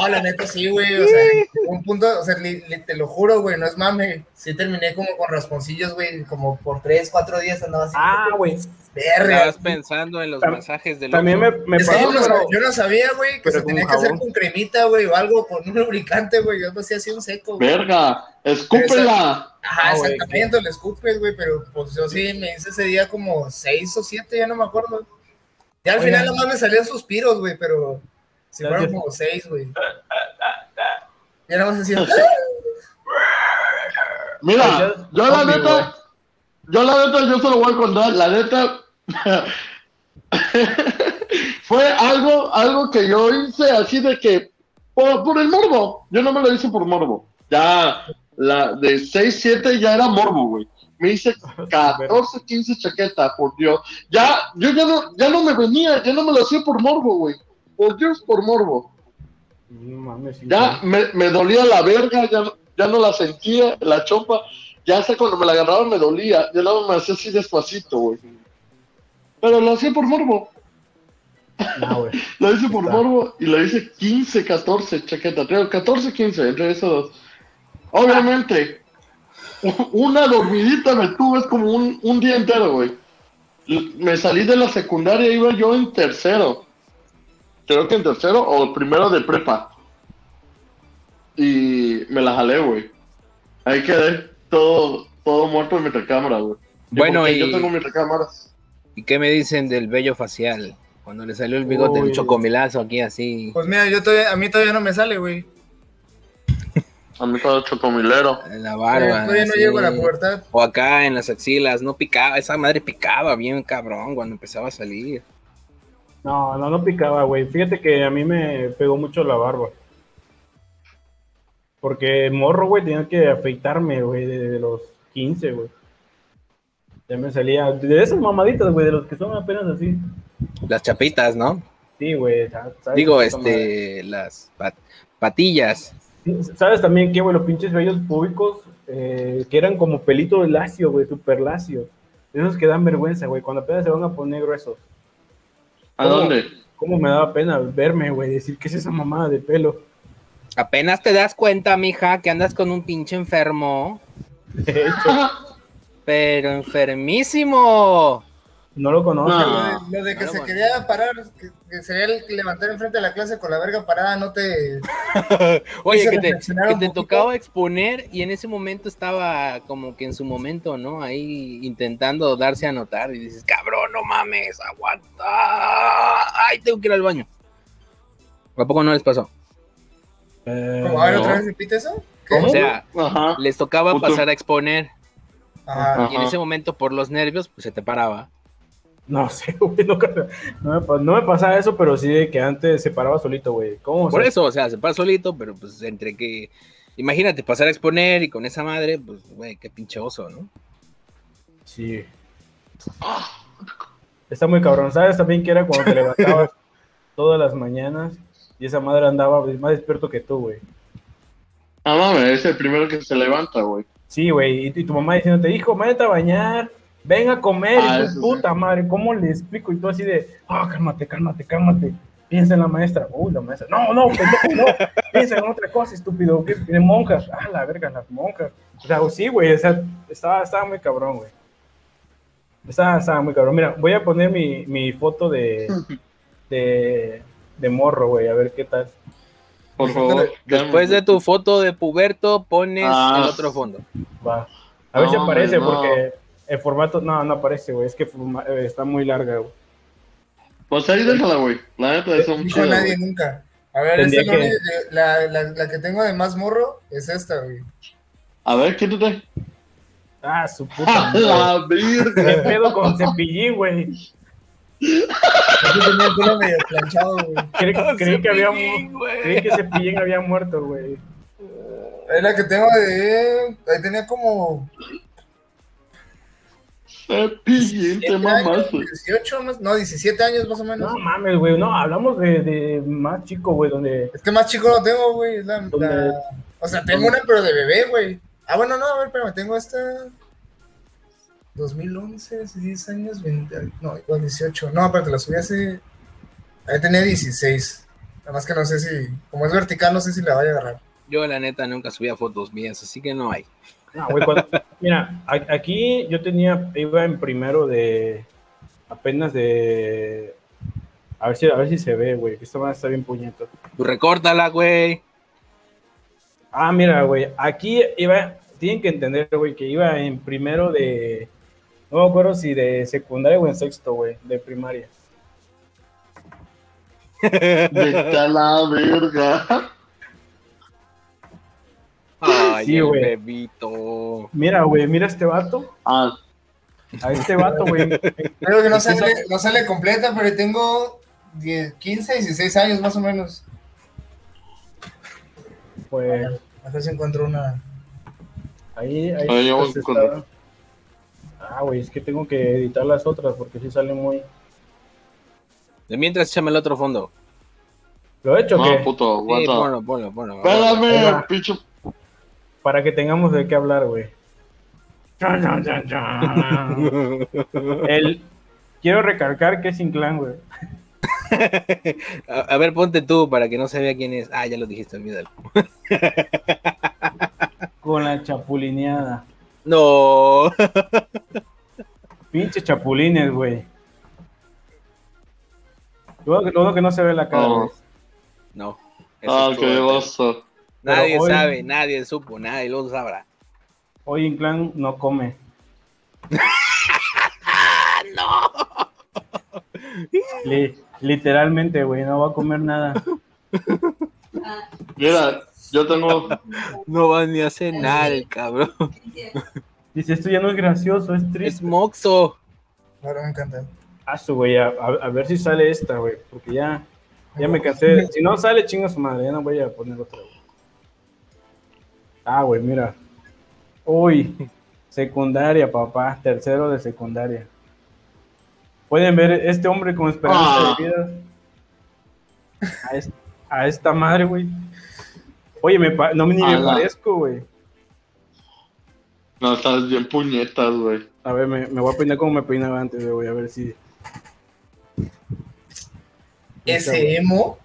No, la neta sí, güey. O sea, un punto, o sea, li- li- te lo juro, güey, no es mame. Sí terminé como con rasponcillos, güey, como por tres, cuatro días andaba así. Ah, güey. Estabas pensando en los Tam- masajes del También me, me yo, no sabía, pero- yo no sabía, güey, que pero se tenía que hacer con cremita, güey, o algo, con un lubricante, güey. Yo me hacía así un seco, güey. Verga, escúpela. Ajá, Ah, exactamente, le escupes, güey, pero pues yo sí me hice ese día como seis o siete, ya no me acuerdo. Ya al final nomás me salían suspiros, güey, pero si fueron como seis, güey. Ya nada más decía, Mira, Pues yo la neta, yo la neta, yo se lo voy a contar, la neta, *laughs* fue algo, algo que yo hice así de que, por, por el morbo, yo no me lo hice por morbo, ya, la de 6, 7 ya era morbo, güey, me hice 14, 15 chaquetas, por Dios, ya, yo ya no, ya no me venía, ya no me lo hacía por morbo, güey, por Dios, por morbo, No mames, ya me, me dolía la verga, ya, no- ya no la sentía, la chompa, ya hasta cuando me la agarraba me dolía, ya no me hacía así despacito, güey. Pero lo hacía por morbo, No, güey. *laughs* lo hice por Está. morbo y lo hice 15, 14 chaquetas, creo, 14, 15, entre esos dos. Obviamente, *laughs* una dormidita me tuve es como un, un día entero, güey. Me salí de la secundaria, iba yo en tercero. Creo que en tercero o primero de prepa. Y me la jalé, güey. Ahí quedé todo, todo muerto en mi recámara, güey. Bueno, y- yo tengo mi recámara. ¿Y qué me dicen del vello facial? Cuando le salió el bigote, Uy. el chocomilazo aquí así. pues mira, yo todavía, a mí todavía no me sale, güey. A mí todo chocomilero. En la barba. todavía no así. llego a la pubertad. O acá en las axilas, no picaba, esa madre picaba bien cabrón cuando empezaba a salir. No, no, no picaba, güey. Fíjate que a mí me pegó mucho la barba. Porque morro, güey, tenía que afeitarme, güey, desde los 15, güey. Ya me salía, de esas mamaditas, güey, de los que son apenas así. Las chapitas, ¿no? Sí, güey. sa- ¿sabes Digo, este, las pat- patillas. ¿Sabes también qué, güey? Los pinches vellos públicos eh, que eran como pelito lacio, güey, súper lacio. Esos que dan vergüenza, güey, cuando apenas se van a poner gruesos. ¿A ¿Cómo? dónde? cómo me daba pena verme, güey, decir que es esa mamada de pelo. Apenas te das cuenta, mija, que andas con un pinche enfermo, De hecho, pero enfermísimo. No lo conozco. No. Lo de, lo de que Claro, se bueno. quería parar, que, que sería el levantar enfrente de la clase con la verga parada, no te. *laughs* Oye, que te, que tocaba exponer y en ese momento estaba como que en su momento, ¿no? Ahí intentando darse a notar y dices, cabrón, no mames, aguanta. Ay, tengo que ir al baño. ¿A poco no les pasó? Eh, Como, a ver, no. otra vez repite eso. O sea, Ajá. les tocaba Puto. pasar a exponer Ajá. y en ese momento por los nervios pues se te paraba. No *laughs* sé, güey, no, me, no me pasaba eso, pero sí de que antes se paraba solito, güey. ¿Cómo? Por O sea, eso, o sea, se para solito, pero pues entre que imagínate pasar a exponer y con esa madre, pues güey, qué pinche oso, ¿no? Sí. Está muy cabrón. ¿Sabes también que era cuando te levantabas *laughs* todas las mañanas y esa madre andaba más despierto que tú, güey? Ah, mames, es el primero que se levanta, güey. Sí, güey. Y, y tu mamá diciéndote, hijo, métete a bañar, ven a comer. Ah, y sí. puta madre, ¿cómo le explico? Y tú así de, ah, cálmate, cálmate, cálmate. Piensa en la maestra. Uy, la maestra. No, no, pendejo, no. *laughs* Piensa en otra cosa, estúpido. ¿Qué? En monjas. Ah, la verga, las monjas. O sea, sí, güey. O sea, estaba, estaba muy cabrón, güey. Estaba, estaba muy cabrón. Mira, voy a poner mi, mi foto de, *laughs* de, de morro, güey. A ver qué tal. Por favor. Después de tu foto de puberto pones Ah. el otro fondo. Va. A ver si aparece, no. porque el formato. No, no aparece, güey. Es que forma- eh, está muy larga, güey. Pues ahí déjala, güey. La neta es un chido. nadie güey. nunca. A ver, esta que- la, la, la que tengo de más morro es esta, güey. A ver, quítate. Ah, su puta. *laughs* ¡A madre. la ¿Qué virgen! pedo con cepillín, güey? Aquí tenía el pelo medio planchado, güey. Creí, creí que había güey. creí que cepillín había muerto, güey. Es la que tengo de. Ahí tenía como. Cepillín, te 17 mamas, años, güey. 18 más, no, 17 años más o menos. No mames, güey. No, hablamos de, de más chico, güey, donde. Es que más chico no tengo, güey. O sea, tengo una, pero de bebé, güey. Ah, bueno, no, a ver, espérame, tengo esta. 2011, 10 años, 20, no, igual 18. No, aparte, la subí hace. Ahí tenía 16. Nada más que no sé si. Como es vertical, no sé si la vaya a agarrar. Yo la neta nunca subía fotos mías, así que no hay. No, güey, cuando- Mira, aquí yo tenía. Iba en primero de. Apenas de. A ver si, a ver si se ve, güey. Que esta madre está bien puñeto. Pues recórtala, güey. Ah, mira, güey. Aquí iba. Tienen que entender, güey, que iba en primero de. No me acuerdo si de secundaria o en sexto, güey, de primaria. *laughs* A la verga. Ay, Sí, güey. bebito. Mira, güey, mira este vato. Ah, A este vato, güey. Creo que no sale, no sale completa, pero tengo 10, 15, 16 años más o menos. Pues A ver si encuentro una. ahí, ahí. Ahí pues, está. Ah, güey, es que tengo que editar las otras porque sí sale muy. De mientras échame el otro fondo. ¿Lo he hecho no, qué? puto, Sí, aguanta. ponlo, ponlo, ponlo. Espérame, pinche. Para que tengamos de qué hablar, güey. Chan, chan, chan, chan. El... Quiero recalcar que es Inclán, güey. *laughs* A, a ver, ponte tú para que no se vea quién es. Ah, ya lo dijiste, olvídalo. *laughs* Con la chapulineada. No. *laughs* Pinche chapulines, güey. Lo que- lo bueno que no se ve la cara. No. Eso Ah, qué todo. Nadie hoy- sabe, nadie supo, nadie lo sabrá. Hoy Inclán no come. *laughs* Li- literalmente, güey, no va a comer nada. *laughs* Mira, yo tengo. No va ni a cenar el cabrón. Dice, esto ya no es gracioso, es Es triste. moxo. Ahora me encanta. Ah, su güey, a, a- a ver si sale esta, güey, porque ya, ya me cansé. Si no sale, chinga su madre, ya no voy a poner otra, güey. Ah, güey, mira. Uy, secundaria, papá, tercero de secundaria. Pueden ver este hombre con esperanza Ah. de vida. A, es- a esta madre, güey. Oye, me no ni me parezco, güey. No, estás bien puñetas, güey. A ver, me, me voy a peinar como me peinaba antes, güey, a ver si. ese emo.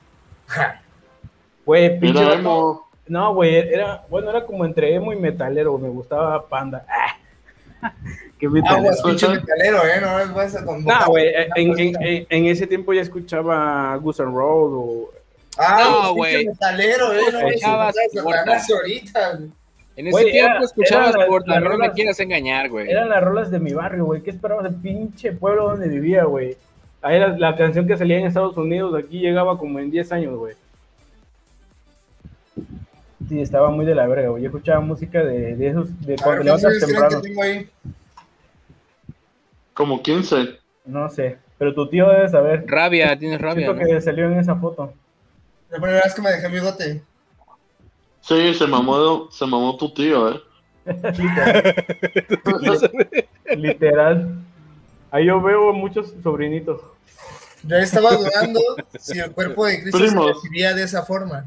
Güey, pinche Era vato- emo. No, güey, era, bueno, era como entre emo y metalero, me gustaba Panda. *laughs* Ah. Qué metalero. Aguas, pinche metalero, ¿eh? No a con Nah, güey, en, en- en- ese tiempo ya escuchaba Guns N' Roses o... Ah, No, pinche güey. metalero, ¿eh? No, Escuchabas ahorita. En ese tiempo era- escuchabas era la- por la no me quieras engañar, güey. Eran las rolas de mi barrio, güey. ¿Qué esperabas del pinche pueblo donde vivía, güey? Ahí la, la canción que salía en Estados Unidos, aquí llegaba como en 10 años, güey. Sí, estaba muy de la verga, güey. Yo escuchaba música de, de esos, de A cuando te ¿cuántos levantas temprano. tengo ahí? Como 15. No sé, pero tu tío debe saber. Rabia, tienes rabia. Siento ¿no? que salió en esa foto. La primera vez que me dejé mi bigote. Sí, se mamó, se mamó tu tío, ¿eh? Literal. *laughs* Ahí yo veo muchos sobrinitos. Yo estaba dudando si el cuerpo de Cristo se recibía de esa forma.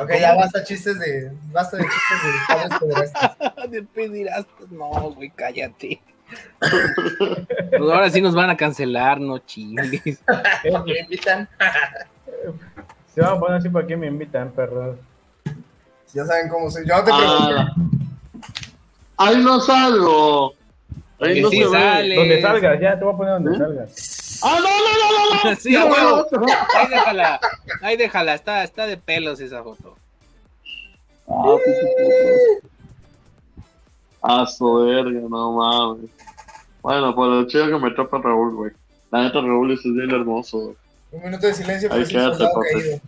Ok, ya basta chistes de. Basta de chistes de padres pederastas. *laughs* De pederastas, No, güey, cállate. Pues ahora sí nos van a cancelar, no chingues. *laughs* Me invitan. Se van a poner así para que me invitan, perros. Ya saben cómo soy. Yo no te. Ah, ahí no salgo. Ahí no sí se. Donde salgas, ya te voy a poner donde ¿Eh? salgas. ¡Ah, no, no, no, no! no! *laughs* Sí, a No, huevo. no, no. Ahí déjala, ahí déjala, está, está de pelos esa foto. Ah, sí. Ah, su verga, no mames. Bueno, pues lo chido que me topa Raúl, güey. La neta, Raúl es bien hermoso, güey. Un minuto de silencio por Ahí ese quédate, soldado caído.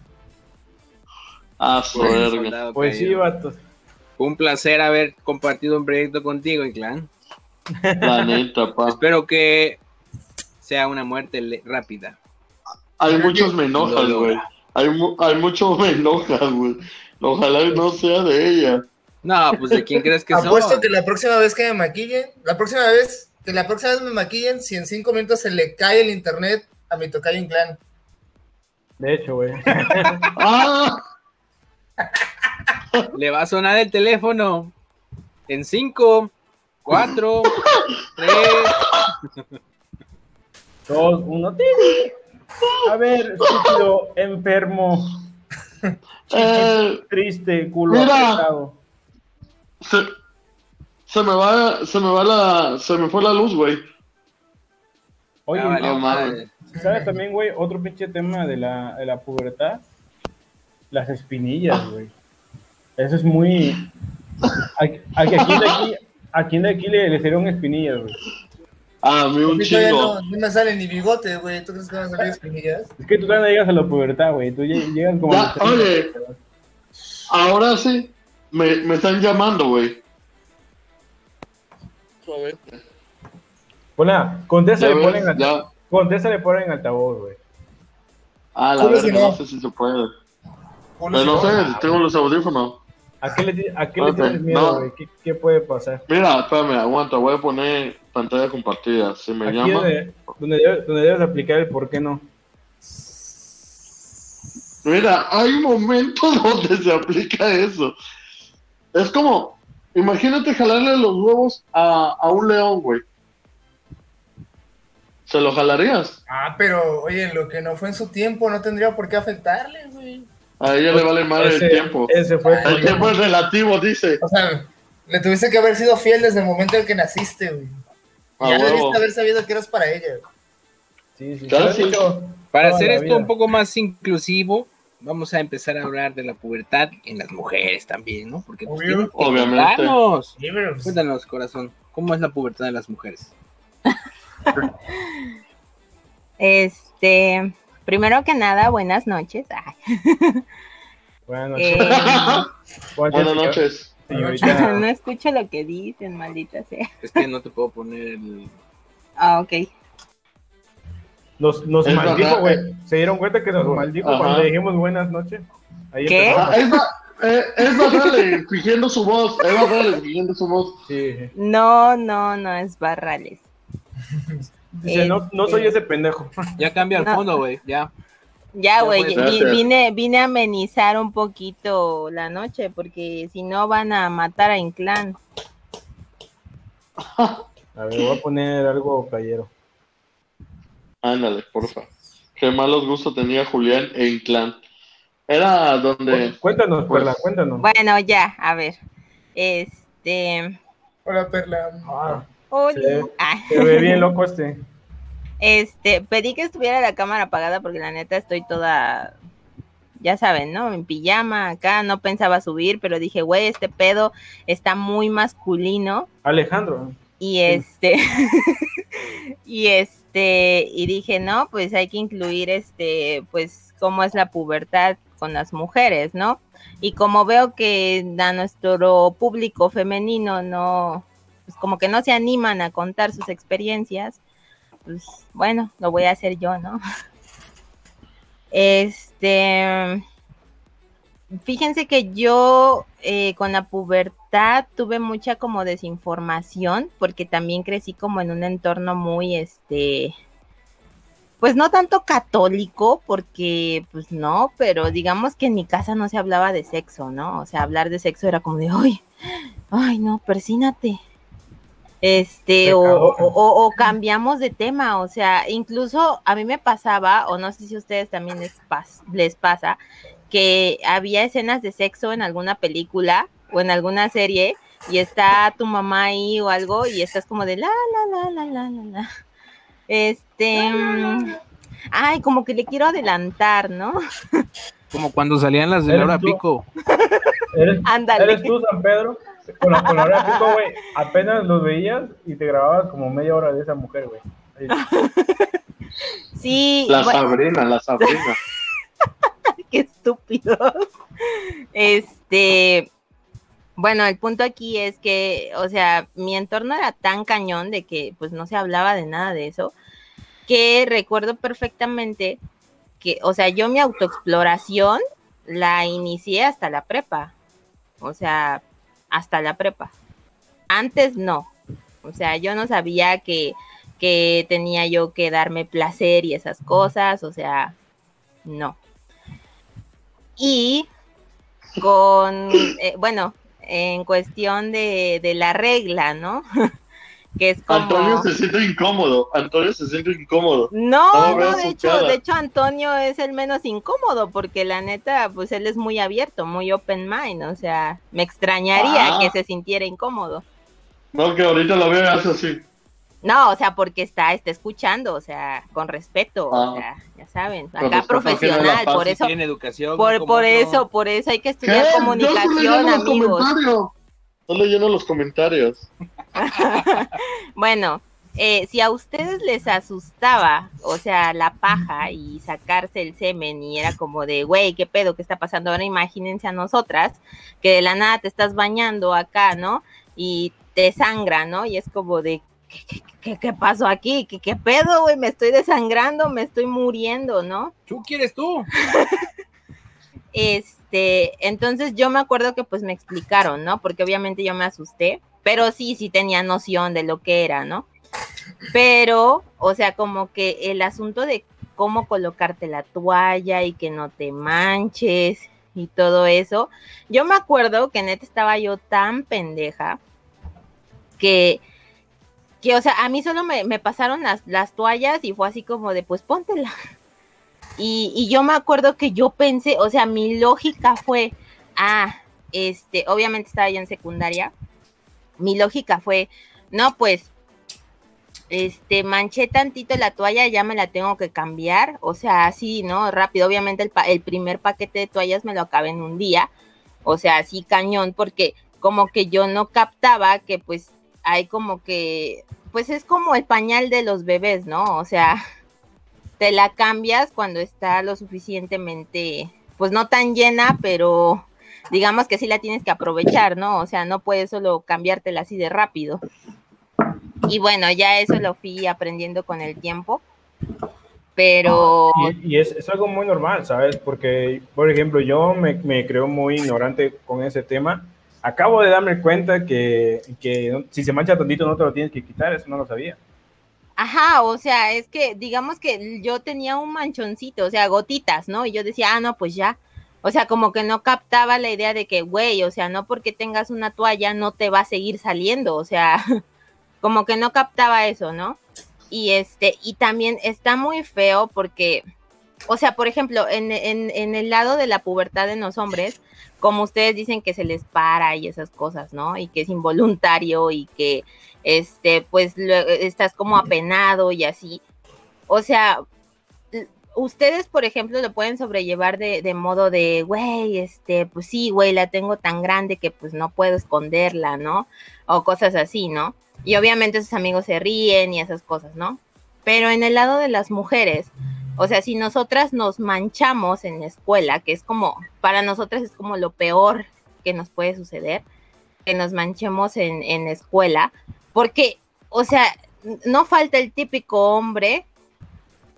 Ah, su Buen verga. Pues sí. Fue un placer haber compartido un proyecto contigo, Inclán. La neta, pa. *laughs* Espero que sea una muerte rápida. Hay muchos me enojas, Lo güey. Hay, mu hay muchos me enojas, güey. Ojalá no sea de ella. No, pues de quién crees que *laughs* son. Apuesto que la próxima vez que me maquillen, la próxima vez, que la próxima vez me maquillen, si en cinco minutos se le cae el internet a mi tocayo Inclán. De hecho, güey. *laughs* ¡Ah! *laughs* Le va a sonar el teléfono en 5, 4, 3. Dos, uno. ¡tiri! A ver, estúpido, enfermo, Eh, triste, culo Mira. apretado. se, se me va, se me va la, se me fue la luz, güey. Oye, Ah, no madre. ¿sabes también, güey? Otro pinche tema de la, de la pubertad. Las espinillas, güey. Eso es muy... Aquí, aquí, aquí, de aquí, aquí de aquí le, le salieron espinillas, güey. Ah, mí un chingo. no, no me sale ni bigote, güey. ¿Tú crees que van a salir espinillas? Es que tú todavía no llegas a la pubertad, güey. Tú lle- llegas como... a Ya, los 30, oye. Ahora sí, me, me están llamando, güey. Ponla, contesta Ya le ponen al- ya. contesta le ponen altavoz, güey. Ah, la ¿Cómo verga, si no? no sé si se puede. Pero si no no. sé, tengo los audífonos. ¿A qué le, ti- a qué le Ok, tienes miedo, no. güey? ¿Qué, qué puede pasar? Mira, espérame, aguanta, voy a poner pantalla compartida. Si me Aquí llama. donde, donde, debes, donde debes aplicar el por qué no. Mira, hay momentos *laughs* donde se aplica eso. Es como, imagínate jalarle los huevos a, a un león, güey. ¿Se lo jalarías? Ah, pero oye, lo que no fue en su tiempo no tendría por qué afectarle, güey. A ella le vale madre Ese- el tiempo. Ese fue El tiempo es relativo, dice. O sea, le tuviste que haber sido fiel desde el momento en que naciste, güey. Ya debiste haber sabido que eras para ella. Sí, sí. Claro, Para toda hacer esto vida. un poco más inclusivo, vamos a empezar a hablar de la pubertad en las mujeres también, ¿no? Porque pues, Obvio. Obviamente. pero, pues, Cuéntanos, corazón, ¿cómo es la pubertad de las mujeres? *laughs* Este, primero que nada, buenas noches. Ay, Buenas noches. eh, Buenas *laughs* Buenas noches. Señorita. no *laughs* escucho lo que dicen, maldita sea. Es que no te puedo poner el... Ah, ok. Nos, nos Es maldijo, verdad. güey. ¿Se dieron cuenta que nos maldijo Ajá. cuando le dijimos buenas noches? Ahí ¿Qué? empezó. Ah, es, eh, es Barrales fingiendo su voz. Es Barrales fingiendo su voz. Sí. No, no, no es Barrales. Dice, no, no soy ese pendejo. Ya cambia el No. fondo, güey, ya. Ya, güey, vine, vine a amenizar un poquito la noche porque si no van a matar a Inclán. *laughs* A ver, voy a poner algo playero. Ándale, porfa. qué malos gustos tenía Julián e Inclán. Era donde... Cuéntanos, Pues- Perla, cuéntanos. Bueno, ya, a ver. Este. Hola, Perla. Ah, Hola. Sí. Ah, se ve bien loco este. *laughs* Este, pedí que estuviera la cámara apagada porque la neta estoy toda, ya saben, ¿no? En pijama acá, no pensaba subir, pero dije, güey, este pedo está muy masculino Alejandro. y este, *laughs* y este, y dije, no, pues hay que incluir este, pues cómo es la pubertad con las mujeres, ¿no? Y como veo que a nuestro público femenino no, pues como que no se animan a contar sus experiencias, pues bueno, lo voy a hacer yo, ¿no? Este, fíjense que yo eh, con la pubertad tuve mucha como desinformación, porque también crecí como en un entorno muy, este, pues no tanto católico, porque pues no, pero digamos que en mi casa no se hablaba de sexo, ¿no? O sea, hablar de sexo era como de, ay, ay, no, persínate. Este, o, o- cambiamos de tema, o sea, incluso a mí me pasaba, o no sé si a ustedes también les, pas- les pasa, que había escenas de sexo en alguna película o en alguna serie y está tu mamá ahí o algo y estás como de la, la, la, la, la, la, la. Este, mm, ay, como que le quiero adelantar, ¿no? Como cuando salían las de ¿Eres Laura tú? Pico. ¿Eres, *laughs* Ándale. eres tú, San Pedro? Con pico, güey. Apenas los veías y te grababas como media hora de esa mujer, güey. Sí, La bueno, Sabrina, la Sabrina. *laughs* qué estúpidos. Este, bueno, el punto aquí es que, o sea, mi entorno era tan cañón de que pues no se hablaba de nada de eso, que recuerdo perfectamente que, o sea, yo mi autoexploración la inicié hasta la prepa. O sea, hasta la prepa. Antes no. O sea, yo no sabía que, que tenía yo que darme placer y esas cosas. O sea, no. Y con, eh, bueno, en cuestión de, de la regla, ¿no? *laughs* que es como... Antonio se siente incómodo. Antonio se siente incómodo. No, No de hecho, cara. de hecho Antonio es el menos incómodo porque la neta, pues él es muy abierto, muy open mind, o sea, me extrañaría Ah. que se sintiera incómodo. No, que ahorita lo veo así. No, o sea, porque está, está escuchando, o sea, con respeto, o Ah. sea, ya saben, acá profesional, por eso, Tiene educación. por, eso, por eso hay que estudiar comunicación, amigos. Estoy leyendo los comentarios. *laughs* Bueno, eh, si a ustedes les asustaba, o sea, la paja y sacarse el semen y era como de, güey, ¿qué pedo? ¿Qué está pasando? Ahora imagínense a nosotras, que de la nada te estás bañando acá, ¿no? Y te sangra, ¿no? Y es como de, ¿qué, qué, qué- qué pasó aquí? ¿Qué, qué pedo, güey? Me estoy desangrando, me estoy muriendo, ¿no? ¿Tú quieres tú? *laughs* Este, entonces yo me acuerdo que pues me explicaron, ¿no? Porque obviamente yo me asusté, pero sí, sí tenía noción de lo que era, ¿no? Pero, o sea, como que el asunto de cómo colocarte la toalla y que no te manches y todo eso, yo me acuerdo que neta estaba yo tan pendeja que, que o sea, a mí solo me, pasaron las, las toallas y fue así como de, pues póntela. Y, yo me acuerdo que yo pensé, o sea, mi lógica fue, ah, este, obviamente estaba yo en secundaria, mi lógica fue, no, pues, este, manché tantito la toalla, ya me la tengo que cambiar, o sea, así, ¿no? Rápido, obviamente el, el primer paquete de toallas me lo acabé en un día, o sea, así cañón, porque como que yo no captaba que pues hay como que, pues es como el pañal de los bebés, ¿no? O sea, *laughs* te la cambias cuando está lo suficientemente, pues no tan llena, pero digamos que sí la tienes que aprovechar, ¿no? O sea, no puedes solo cambiártela así de rápido. Y bueno, ya eso lo fui aprendiendo con el tiempo, pero Y, es, es algo muy normal, ¿sabes? Porque, por ejemplo, yo me, me creo muy ignorante con ese tema. Acabo de darme cuenta que, que si se mancha tantito no te lo tienes que quitar, eso no lo sabía. Ajá, o sea, es que digamos que yo tenía un manchoncito, o sea, gotitas, ¿no? Y yo decía, ah, no, pues ya. O sea, como que no captaba la idea de que, güey, o sea, no porque tengas una toalla no te va a seguir saliendo, o sea, *laughs* como que no captaba eso, ¿no? Y este, y también está muy feo porque o sea, por ejemplo, en, en, el lado de la pubertad en los hombres, como ustedes dicen que se les para y esas cosas, ¿no? Y que es involuntario y que, este, pues, lo- estás como apenado y así. O sea, ustedes, por ejemplo, lo pueden sobrellevar de, de modo de, güey, este, pues sí, güey, la tengo tan grande que pues no puedo esconderla, ¿no? O cosas así, ¿no? Y obviamente sus amigos se ríen y esas cosas, ¿no? Pero en el lado de las mujeres, o sea, si nosotras nos manchamos en la escuela, que es como, para nosotras es como lo peor que nos puede suceder, que nos manchemos en, en la escuela, porque, o sea, no falta el típico hombre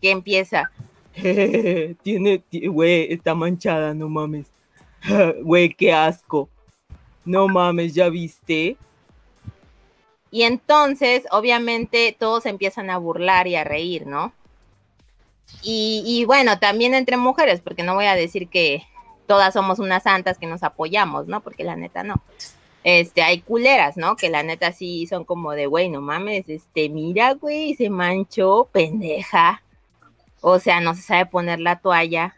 que empieza, tiene, ti- güey, está manchada, no mames, *laughs* güey, qué asco, no mames, ¿ya viste? Y entonces, obviamente, todos empiezan a burlar y a reír, ¿no? Y, y bueno, también entre mujeres, porque no voy a decir que todas somos unas santas que nos apoyamos, ¿no? Porque la neta no. Este, hay culeras, ¿no? Que la neta sí son como de, güey, no mames, este, mira, güey, se manchó, pendeja. O sea, no se sabe poner la toalla.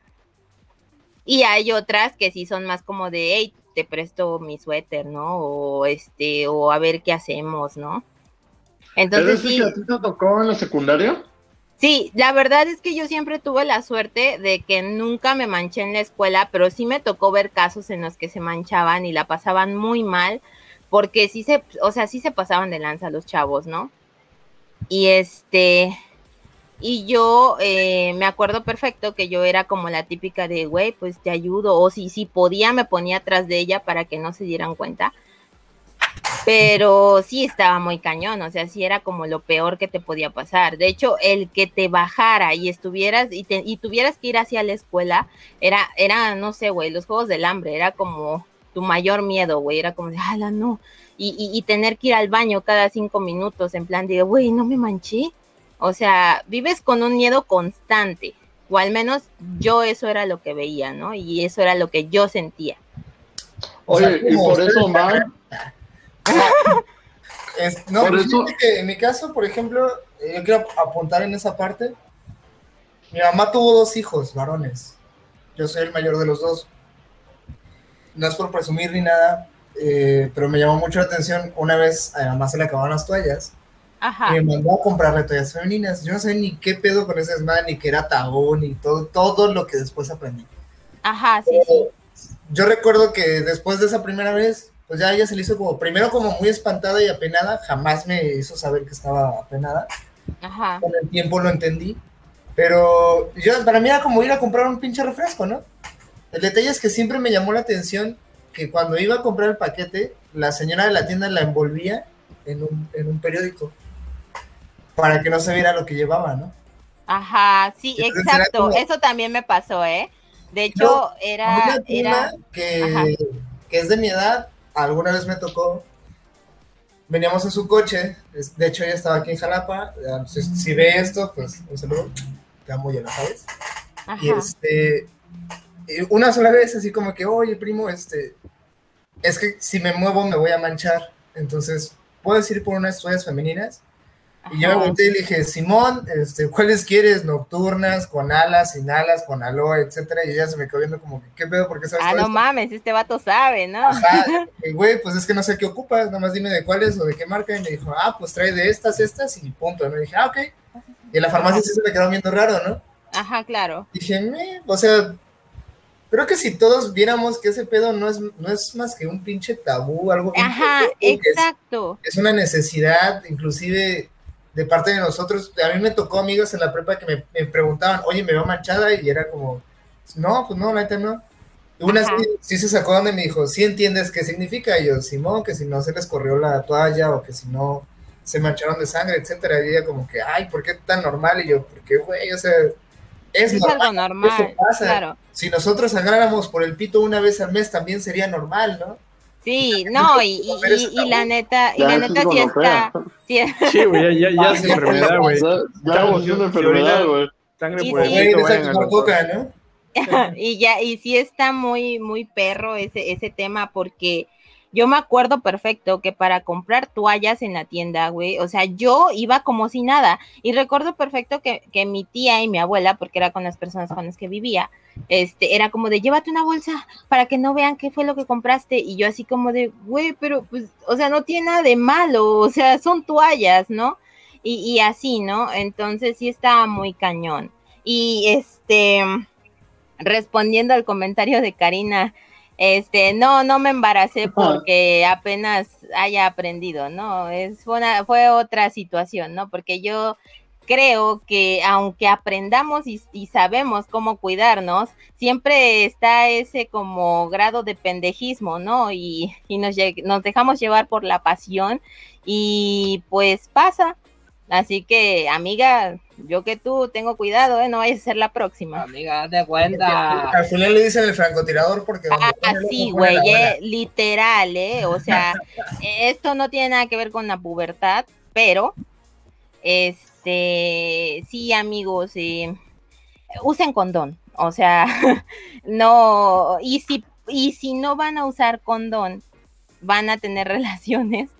Y hay otras que sí son más como de, hey, te presto mi suéter, ¿no? O este, o a ver qué hacemos, ¿no? ¿Es Entonces ese sí. que a ti te tocó en la secundaria? Sí, la verdad es que yo siempre tuve la suerte de que nunca me manché en la escuela, pero sí me tocó ver casos en los que se manchaban y la pasaban muy mal, porque sí se, o sea, sí se pasaban de lanza los chavos, ¿no? Y este, y yo eh, me acuerdo perfecto que yo era como la típica de, güey, pues te ayudo, o si, si podía me ponía atrás de ella para que no se dieran cuenta. Pero sí estaba muy cañón, o sea, sí era como lo peor que te podía pasar. De hecho, el que te bajara y estuvieras y, te- y tuvieras que ir hacia la escuela, era, era, no sé, güey, los juegos del hambre, era como tu mayor miedo, güey, era como de, ala, no. Y, y, y tener que ir al baño cada cinco minutos, en plan de, güey, no me manché. O sea, vives con un miedo constante, o al menos yo eso era lo que veía, ¿no? Y eso era lo que yo sentía. O sea, Oye, y por eso, Mar, Es- no, Por pues eso- que en mi caso, por ejemplo, yo quiero apuntar en esa parte. Mi mamá tuvo dos hijos varones. Yo soy el mayor de los dos. No es por presumir ni nada, eh, pero me llamó mucho la atención. Una vez a mi mamá se le acabaron las toallas Ajá. y me mandó a comprarle toallas femeninas. Yo no sé ni qué pedo con ese desmadre, ni que era tabú, ni todo, todo lo que después aprendí. Ajá, sí, sí. Yo recuerdo que después de esa primera vez, pues ya ella se le hizo como, primero como muy espantada y apenada, jamás me hizo saber que estaba apenada. Ajá. Con el tiempo lo entendí, pero yo, para mí era como ir a comprar un pinche refresco, ¿no? El detalle es que siempre me llamó la atención que cuando iba a comprar el paquete, la señora de la tienda la envolvía en un, en un periódico para que no se viera lo que llevaba, ¿no? Ajá, sí, Entonces exacto. como- Eso también me pasó, ¿eh? De hecho, Yo, era, Una era, que, que es de mi edad, alguna vez me tocó. Veníamos en su coche, de hecho ella estaba aquí en Jalapa. ya, Si, si ve esto, pues un saludo, te amo, ya lo sabes. Y este, una sola vez, así como que, oye, primo, este, es que si me muevo me voy a manchar, entonces, ¿puedes ir por unas toallas femeninas? Y yo me volteé y le dije, Simón, este, ¿cuáles quieres? Nocturnas, con alas, sin alas, con aloe, etcétera. Y ella se me quedó viendo como, ¿qué pedo? ¿Por qué sabes Ah, no esto?" mames, este vato sabe, ¿no? Ajá, *laughs* y, güey, pues es que no sé qué ocupas, nomás dime de cuáles o de qué marca. Y me dijo, ah, pues trae de estas, estas y punto. Y me dije, ah, ok. Y en la farmacia sí se me quedó viendo raro, ¿no? Ajá, claro. Dije, "Meh", o sea, creo que si todos viéramos que ese pedo no es, no es más que un pinche tabú, algo Ajá, es- exacto. es una necesidad, inclusive de parte de nosotros. A mí me tocó amigos en la prepa que me, me preguntaban, oye, me veo manchada, y era como, no, pues no, la neta no. Una sí, sí se sacó donde me dijo, ¿sí entiendes qué significa? Y yo, Simón, que si no se les corrió la toalla o que si no se mancharon de sangre, etcétera. Y ella como que, ay, ¿por qué tan normal? Y yo, porque, güey, o sea, es, Es normal. algo normal, eso pasa. claro. Si nosotros sangráramos por el pito una vez al mes, también sería normal, ¿no? Sí, no, y, y, la neta, y la neta es sí está, sí, güey, ya, ya, ya es enfermedad, güey. Ya, es una enfermedad, güey. Sangre por el *laughs* y ya, y sí está muy, muy perro ese, ese tema, porque yo me acuerdo perfecto que para comprar toallas en la tienda, güey, o sea, yo iba como si nada. Y recuerdo perfecto que, que mi tía y mi abuela, porque era con las personas con las que vivía, este, era como de llévate una bolsa para que no vean qué fue lo que compraste. Y yo así como de, güey, pero pues, o sea, no tiene nada de malo, o sea, son toallas, ¿no? Y, y así, ¿no? Entonces sí estaba muy cañón. Y este, respondiendo al comentario de Karina, este, no, no me embaracé porque apenas haya aprendido, ¿no? Es fue, una, fue otra situación, ¿no? Porque yo creo que aunque aprendamos y, y sabemos cómo cuidarnos, siempre está ese como grado de pendejismo, ¿no? Y, y nos dejamos llevar por la pasión y pues pasa. Así que, amiga, yo que tú tengo cuidado, ¿eh? No vayas a ser la próxima. Amiga, de cuenta. Al final le dicen el francotirador porque. Así, pone güey, eh, literal, ¿eh? O *laughs* sea, esto no tiene nada que ver con la pubertad, pero, este, sí, amigos, eh, usen condón, o sea, *laughs* no, y si, y si no van a usar condón, van a tener *laughs* relaciones,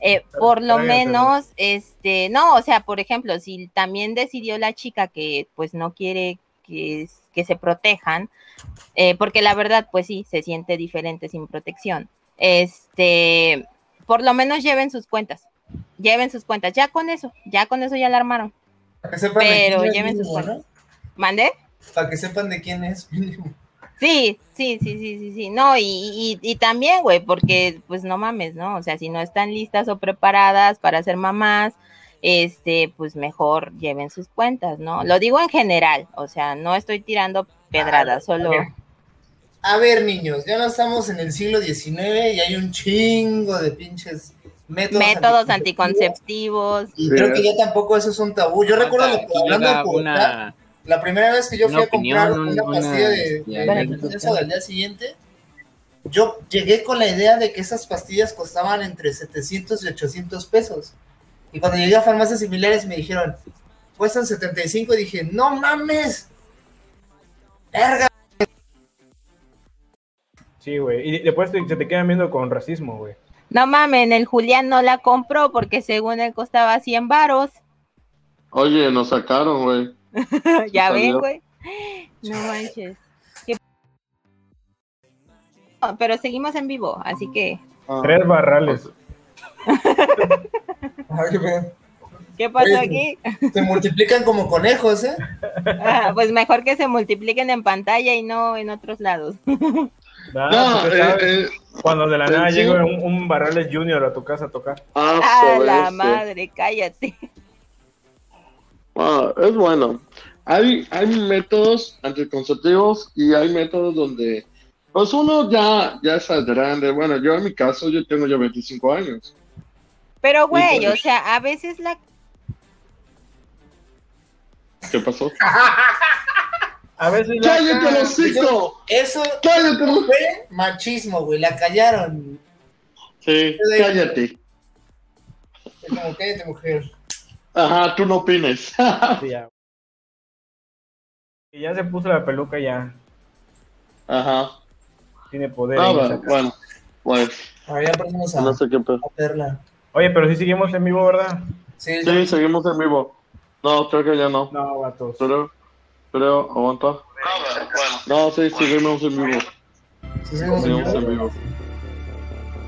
eh, por lo menos, este, no, o sea, por ejemplo, si también decidió la chica que pues no quiere que, que se protejan, eh, porque la verdad, pues sí, se siente diferente sin protección. Este, por lo menos lleven sus cuentas, lleven sus cuentas, ya con eso, ya con eso ya la armaron. Para que sepan de Pero quién es lleven sus mínimo, cuentas. ¿no? ¿Mande? Para que sepan de quién es. mínimo. Sí, sí, sí, sí, sí, sí. No, y, y, y también, güey, porque pues no mames, ¿no? O sea, si no están listas o preparadas para ser mamás, este, pues mejor lleven sus cuentas, ¿no? Lo digo en general, o sea, no estoy tirando pedradas, solo... A ver, niños, ya no estamos en el siglo XIX y hay un chingo de pinches métodos, Métodos anticonceptivos. anticonceptivos. Y creo que ya tampoco eso es un tabú. Yo recuerdo que hablando llega pubertad, una, la primera vez que yo una fui a comprar opinión, una una- pastilla de, ya, de ya, emergencia del día siguiente, yo llegué con la idea de que esas pastillas costaban entre 700 y 800 pesos. Y cuando llegué a farmacias similares me dijeron, cuestan 75 y dije, no mames. Verga. Sí, güey. Y después te- se te quedan viendo con racismo, güey. No mames, el Julián no la compró porque según él costaba 100 varos. Oye, nos sacaron, güey. *laughs* ya ven, güey. No manches. Qué- No, Pero seguimos en vivo, así que, Ah, Tres barrales. *laughs* Ay. ¿qué pasó Oye, aquí? Se multiplican como conejos, ¿eh? *laughs* Ah, pues mejor que se multipliquen en pantalla y no en otros lados. No, pues, eh, eh, Cuando de la eh, nada llega un, un Barrales Junior a tu casa a tocar. ah, A sobre la este. madre, cállate. Ah, es bueno. Hay, hay métodos anticonceptivos y hay métodos donde, pues uno ya, ya es grande. Bueno, yo en mi caso, yo tengo ya 25 años. Pero, güey, pues. o sea, a veces la ¿Qué pasó? *laughs* A veces la- ¡Cállate hocico! Eso ¡Cállate! fue machismo, güey. La callaron. Sí, cállate. Es como, cállate, mujer. Ajá, tú no opines. *laughs* Sí, ya. Y ya se puso la peluca, ya Ajá. tiene poder. Ah, en bueno, bueno, pues, Ahora ya aprendimos a, no sé qué pedo. a verla. Oye, pero sí seguimos en vivo, ¿verdad? Sí, Sí, seguimos en vivo. No, creo que ya no. No, vatos. Pero, pero, aguanta. No, sí, seguimos en vivo. sí, seguimos en Seguimos vivo. en vivo.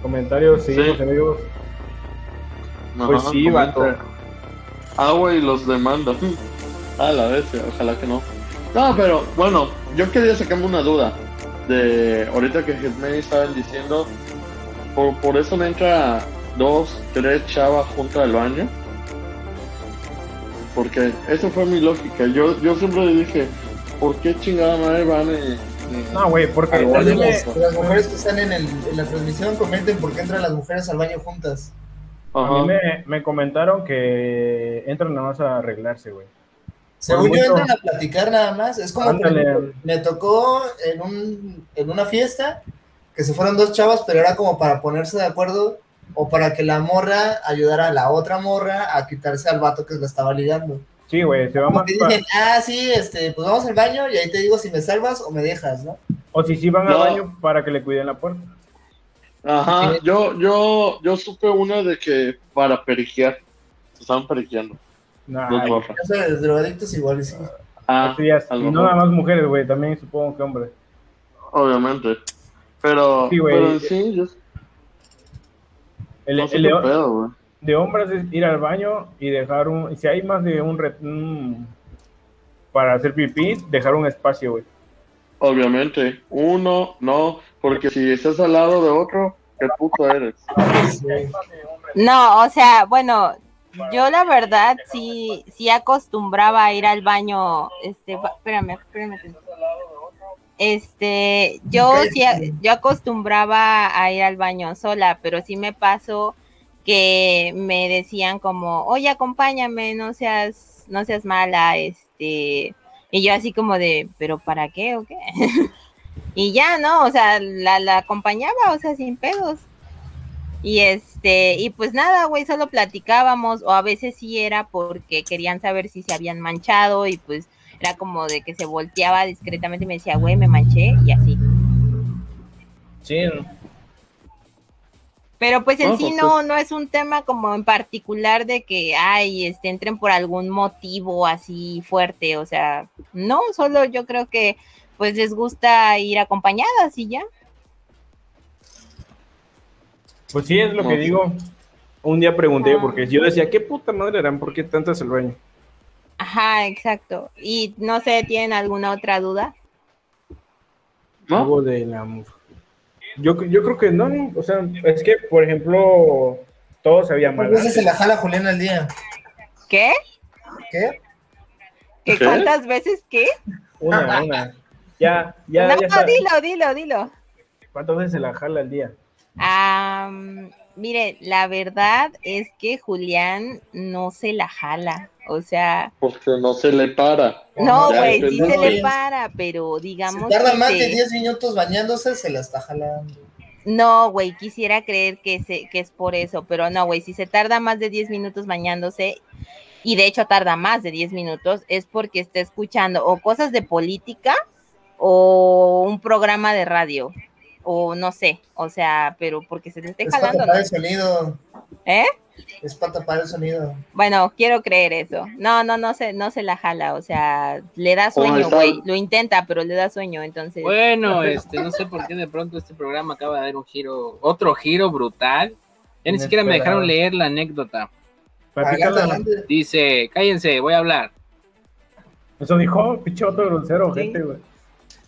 Comentarios, seguimos Sí. en vivo. Pues Ajá, sí, comenta. vato. Ah, güey, los demanda. A la vez, ojalá que no. No, pero bueno, yo quería sacarme una duda de ahorita que me estaban diciendo, por, por eso me entra dos, tres chavas juntas al baño. Porque eso fue mi lógica. Yo, yo siempre dije, ¿por qué chingada madre van y, y- No, güey, porque Las, las mujeres que están en, el, en la transmisión comenten por qué entran las mujeres al baño juntas. A mí me, me comentaron que entran nada más a arreglarse, güey. Según yo entran a platicar nada más. Es como ejemplo, me tocó en un en una fiesta que se fueron dos chavas, pero era como para ponerse de acuerdo o para que la morra ayudara a la otra morra a quitarse al vato que la estaba ligando. Sí, güey, se va Como más. que dicen, ah, sí, este, pues vamos al baño y ahí te digo si me salvas o me dejas, ¿no? O si sí van al baño para que le cuiden la puerta. Ajá, Sí. yo, yo, yo supe una de que para periquear. Se estaban periqueando. Nah. Eso de drogadictos igual y sí. Ah, Y no nada más mujeres, güey, también supongo que hombres. obviamente. Pero, Sí, güey. pero en sí, yo El, no de, pedo, güey. de hombres es ir al baño y dejar un. Si hay más de un. re- un- para hacer pipí, dejar un espacio, güey. Obviamente. Uno, no, porque si estás al lado de otro, qué puto eres. No, o sea, bueno, yo la verdad sí, sí acostumbraba a ir al baño, este, espérame, espérame. Este, yo sí, yo acostumbraba a ir al baño sola, pero sí me pasó que me decían como, oye, acompáñame, no seas, no seas mala, este, y yo así como de, pero ¿para qué o qué? *laughs* y ya, ¿no? O sea, la, la acompañaba, o sea, sin pedos. Y este, y pues nada, güey, solo platicábamos, o a veces sí era porque querían saber si se habían manchado, y pues era como de que se volteaba discretamente y me decía, güey, me manché, y así. Sí, Pero pues en No, sí pues, no, no es un tema como en particular de que, ay, este, entren por algún motivo así fuerte, o sea, no, solo yo creo que pues les gusta ir acompañadas y ya. Pues sí, es lo que digo. Un día pregunté, Ah. porque yo decía, ¿qué puta madre eran? ¿Por qué tantas el baño? Ajá, exacto. Y no sé, ¿tienen alguna otra duda? ¿No? Algo de la mujer. Yo, yo creo que no, no, o sea, es que, por ejemplo, todo se veía mal. ¿Cuántas veces se la jala Julián al día? ¿Qué? ¿Qué? ¿Que ¿Qué? cuántas veces qué? Una, una. Ya, ya, no, ya está. dilo, dilo, dilo. ¿Cuántas veces se la jala al día? Am, mire, la verdad es que Julián no se la jala. O sea, Porque no se le para. no, güey, sí se le para, pero Si digamos tarda que más de 10 minutos bañándose, se la está jalando. No, güey, quisiera creer que, se, que es por eso, pero no, güey, si se tarda más de 10 minutos bañándose, y de hecho tarda más de 10 minutos, es porque está escuchando o cosas de política o un programa de radio, o no sé, o sea, pero porque se le esté Es para jalando, tapar ¿no? el sonido. ¿Eh? Es para tapar el sonido. Bueno, quiero creer eso. No, no, no se, no se la jala, o sea, le da sueño, güey, lo intenta, pero le da sueño, entonces... Bueno, *laughs* este, no sé por qué de pronto este programa acaba de dar un giro, otro giro brutal. Ya ni siquiera me dejaron leer la anécdota. Adelante. Dice, cállense, voy a hablar. Eso dijo, pinche otro grosero, Sí. gente, güey.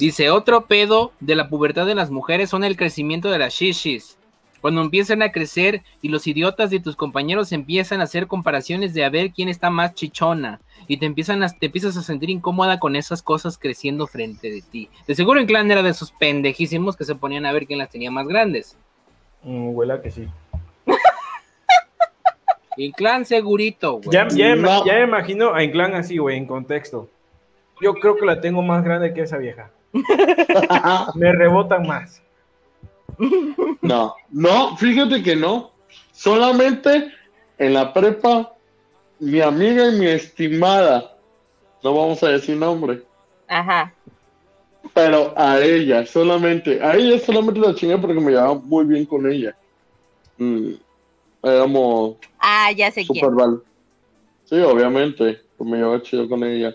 Dice, otro pedo de la pubertad de las mujeres son el crecimiento de las shishis. Cuando empiezan a crecer y los idiotas de tus compañeros empiezan a hacer comparaciones de a ver quién está más chichona y te empiezan a, te empiezas a sentir incómoda con esas cosas creciendo frente de ti. De seguro en clan era de esos pendejísimos que se ponían a ver quién las tenía más grandes. Mm, huela que sí. En clan segurito, güey. Ya, ya, No. ya me imagino a Inclán así, güey, en contexto. Yo creo que la tengo más grande que esa vieja. *laughs* Me rebotan más. No, no, fíjate que no. Solamente en la prepa, mi amiga y mi estimada, no vamos a decir nombre, Ajá. pero a ella solamente, a ella solamente la chingué porque me llevaba muy bien con ella. Mm, éramos Ah, ya sé super quién. Sí, obviamente, pues me llevaba chido con ella.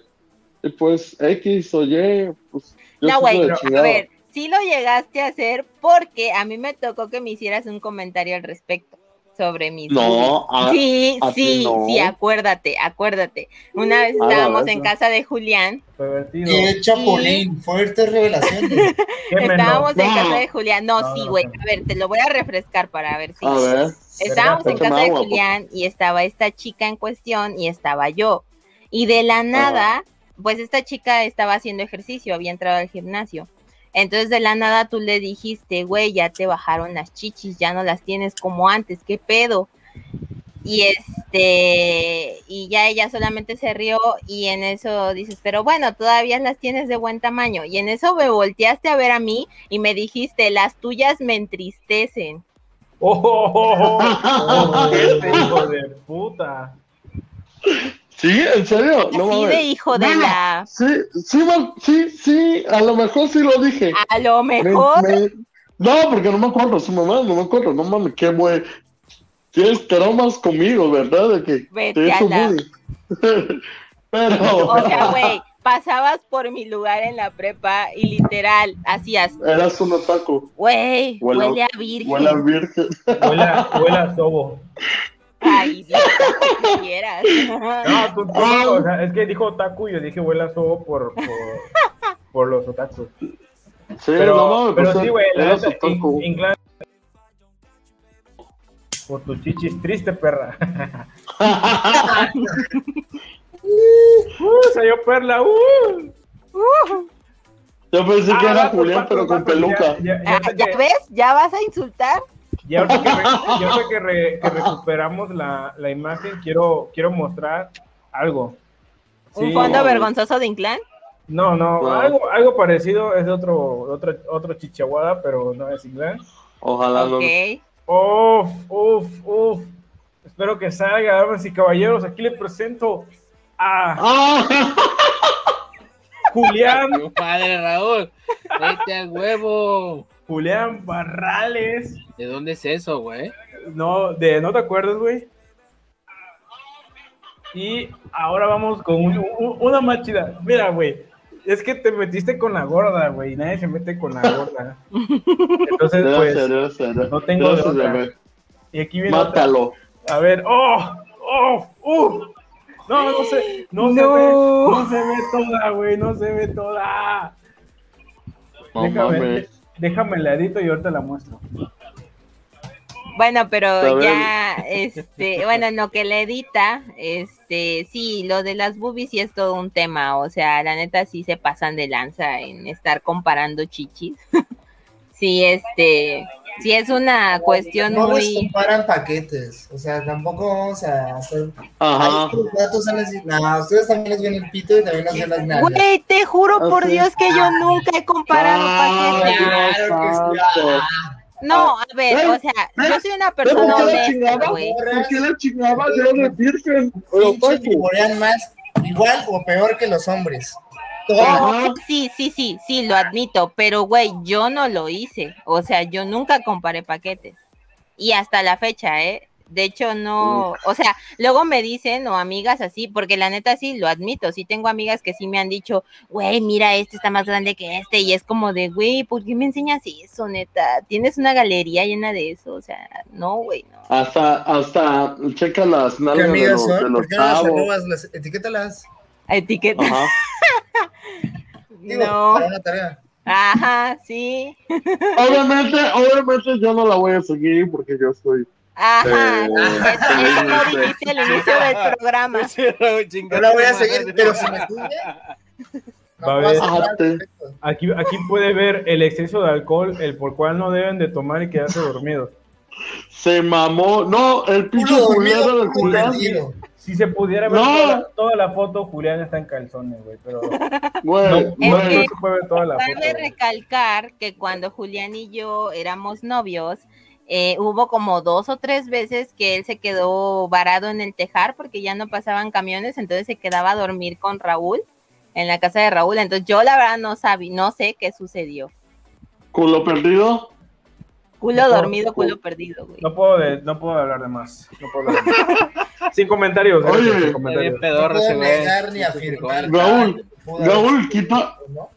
Y pues X o Y, pues No, sí güey, a ver, sí lo llegaste a hacer porque a mí me tocó que me hicieras un comentario al respecto sobre mis No, a- Sí, a sí, no. sí, acuérdate, acuérdate. Una vez estábamos en casa de Julián, Pervertido. ¡Qué chapulín! Fuertes revelaciones. *laughs* Estábamos en casa de Julián, no, No, sí, güey, a ver, te lo voy a refrescar para ver si... A ver, Estábamos en casa de Julián y estaba esta chica en cuestión y estaba yo. Y de la nada, pues esta chica estaba haciendo ejercicio, había entrado al gimnasio. Entonces de la nada tú le dijiste, güey, ya te bajaron las chichis, ya no las tienes como antes, ¿qué pedo? Y este, y ya ella solamente se rió y en eso dices, pero bueno, todavía las tienes de buen tamaño. Y en eso me volteaste a ver a mí y me dijiste, las tuyas me entristecen. *laughs* Oh, oh, oh, oh, oh, este hijo de puta. *laughs* ¿Sí? ¿En serio? No Así de hijo de la. Sí, sí, sí, sí, a lo mejor sí lo dije. A lo Me, mejor. me- No, porque no me acuerdo, su mamá, no me acuerdo, no mames, qué güey. Tienes traumas conmigo, ¿verdad? De que Vete te a hizo la-. *laughs* Pero O sea, güey, pasabas por mi lugar en la prepa y literal hacías, eras un otaku. güey, Huele a- huele a virgen. Huele a virgen. Huele a, huele a sobo. Ay, que quieras. *laughs* No, tú, tú, o sea, es que dijo otaku y yo dije huele a sobo por, por, por los otakus. Sí, Pero, no mames, pero pues, sí, güey, la eras neta, otaku. in- inclán- Por tu chichis triste, perra. *laughs* uh, salió perla, uh. Yo pensé que Ah, era vatos, Julián, pero con peluca. Ya, ya, ya Ah, ¿Ya que- ves? ¿Ya vas a insultar? Y ahorita que, re- y ahorita *laughs* que, re- que recuperamos la, la imagen, quiero, quiero mostrar algo. ¿Un fondo vergonzoso de Inclán? No, no, Wow. algo, algo parecido es de otro, otro, otro chichaguada, pero no es inglés. Ojalá no. Ok. Uf, uf, uf. Espero que salga, damas y caballeros. Aquí le presento a ¡Ah! Julián, padre Raúl, vete al huevo. Julián Barrales. ¿De dónde es eso, güey? No, de, ¿no te acuerdas, güey? Y ahora vamos con un- un- una más chida. Mira, güey, es que te metiste con la gorda, güey. y Nadie se mete con la gorda. Entonces, *laughs* Debe pues, no tengo de y aquí viene otra. Mátalo. A ver, oh, oh, uh. No, no se, no, se No. ve, no se ve toda, güey, no se ve toda. No déjame, mames. Déjame el ladito y ahorita la muestro. Bueno, pero ya, este, bueno, en lo que le edita, este, sí, lo de las boobies sí es todo un tema, o sea, la neta sí se pasan de lanza en estar comparando chichis. *laughs* sí, este, sí es una cuestión No muy... comparan paquetes. O sea, tampoco vamos a hacer. Ajá. Ay, datos. No, ustedes también les ven el pito y también les ven las nalgas. Güey, te juro por Ok. Dios que yo nunca he comparado Ay, paquetes. Claro que sí. santo. No, a ver, Ey, o sea, yo soy una ¿Pero persona ¿Por qué la honesta, chingaba? güey. ¿Por qué la chingaba de una virgen? O Pinches otaku. vivorean más igual o peor que los hombres. Ajá. Sí, sí, sí, sí, lo admito, pero güey, yo no lo hice. O sea, yo nunca comparé paquetes. Y hasta la fecha, ¿eh? De hecho, no, o sea, luego me dicen, o amigas así, porque la neta sí, lo admito, sí tengo amigas que sí me han dicho, güey, mira, este está más grande que este, y es como de, güey, ¿por qué me enseñas eso, neta? Tienes una galería llena de eso, o sea, no, güey, no. Hasta, hasta, checa las ¿Qué nalgas de amigas los, de son? los ¿Por qué no las chavos. arrobas? Las etiquétalas. Etiqueta. Ajá. *laughs* Digo, No, para una tarea. ajá, sí, Obviamente, obviamente yo no la voy a seguir porque yo soy. ajá, Eh, eso, *laughs* eso no dijiste al inicio del programa. No la voy a seguir, pero si me tuve. No a ver. Aquí, aquí puede ver el exceso de alcohol, el por cual no deben de tomar y quedarse dormidos. Se mamó. No, el pinche del Julián. perdido. Si se pudiera ver No. toda, la, toda la foto, Julián está en calzones, güey, pero *laughs* no, Güey, no, no se puede ver toda la foto. Cabe recalcar que cuando Julián y yo éramos novios, eh, hubo como dos o tres veces que él se quedó varado en el tejar porque ya no pasaban camiones, entonces se quedaba a dormir con Raúl en la casa de Raúl. Entonces yo la verdad no sabía, no sé qué sucedió. culo perdido. Culo No, dormido, culo perdido, güey. No puedo, de- no puedo hablar de más. No puedo hablar de más. *laughs* Sin comentarios, gracias, Oye. sin comentarios. No pedorro puedo negar ni afirmar. Raúl, Raúl, quita. ¿no?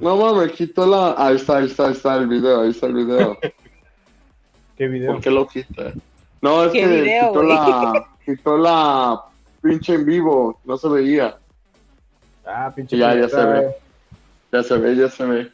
No mames, quitó la. Ahí está, ahí está, ahí está el video, ahí está el video. *laughs* ¿Qué video? ¿Por qué lo quita? No, es ¿Qué que video, quitó la. Quitó la pinche en vivo, no se veía. Ah, pinche. Ya, ya se ve. Ya se ve, ya se ve.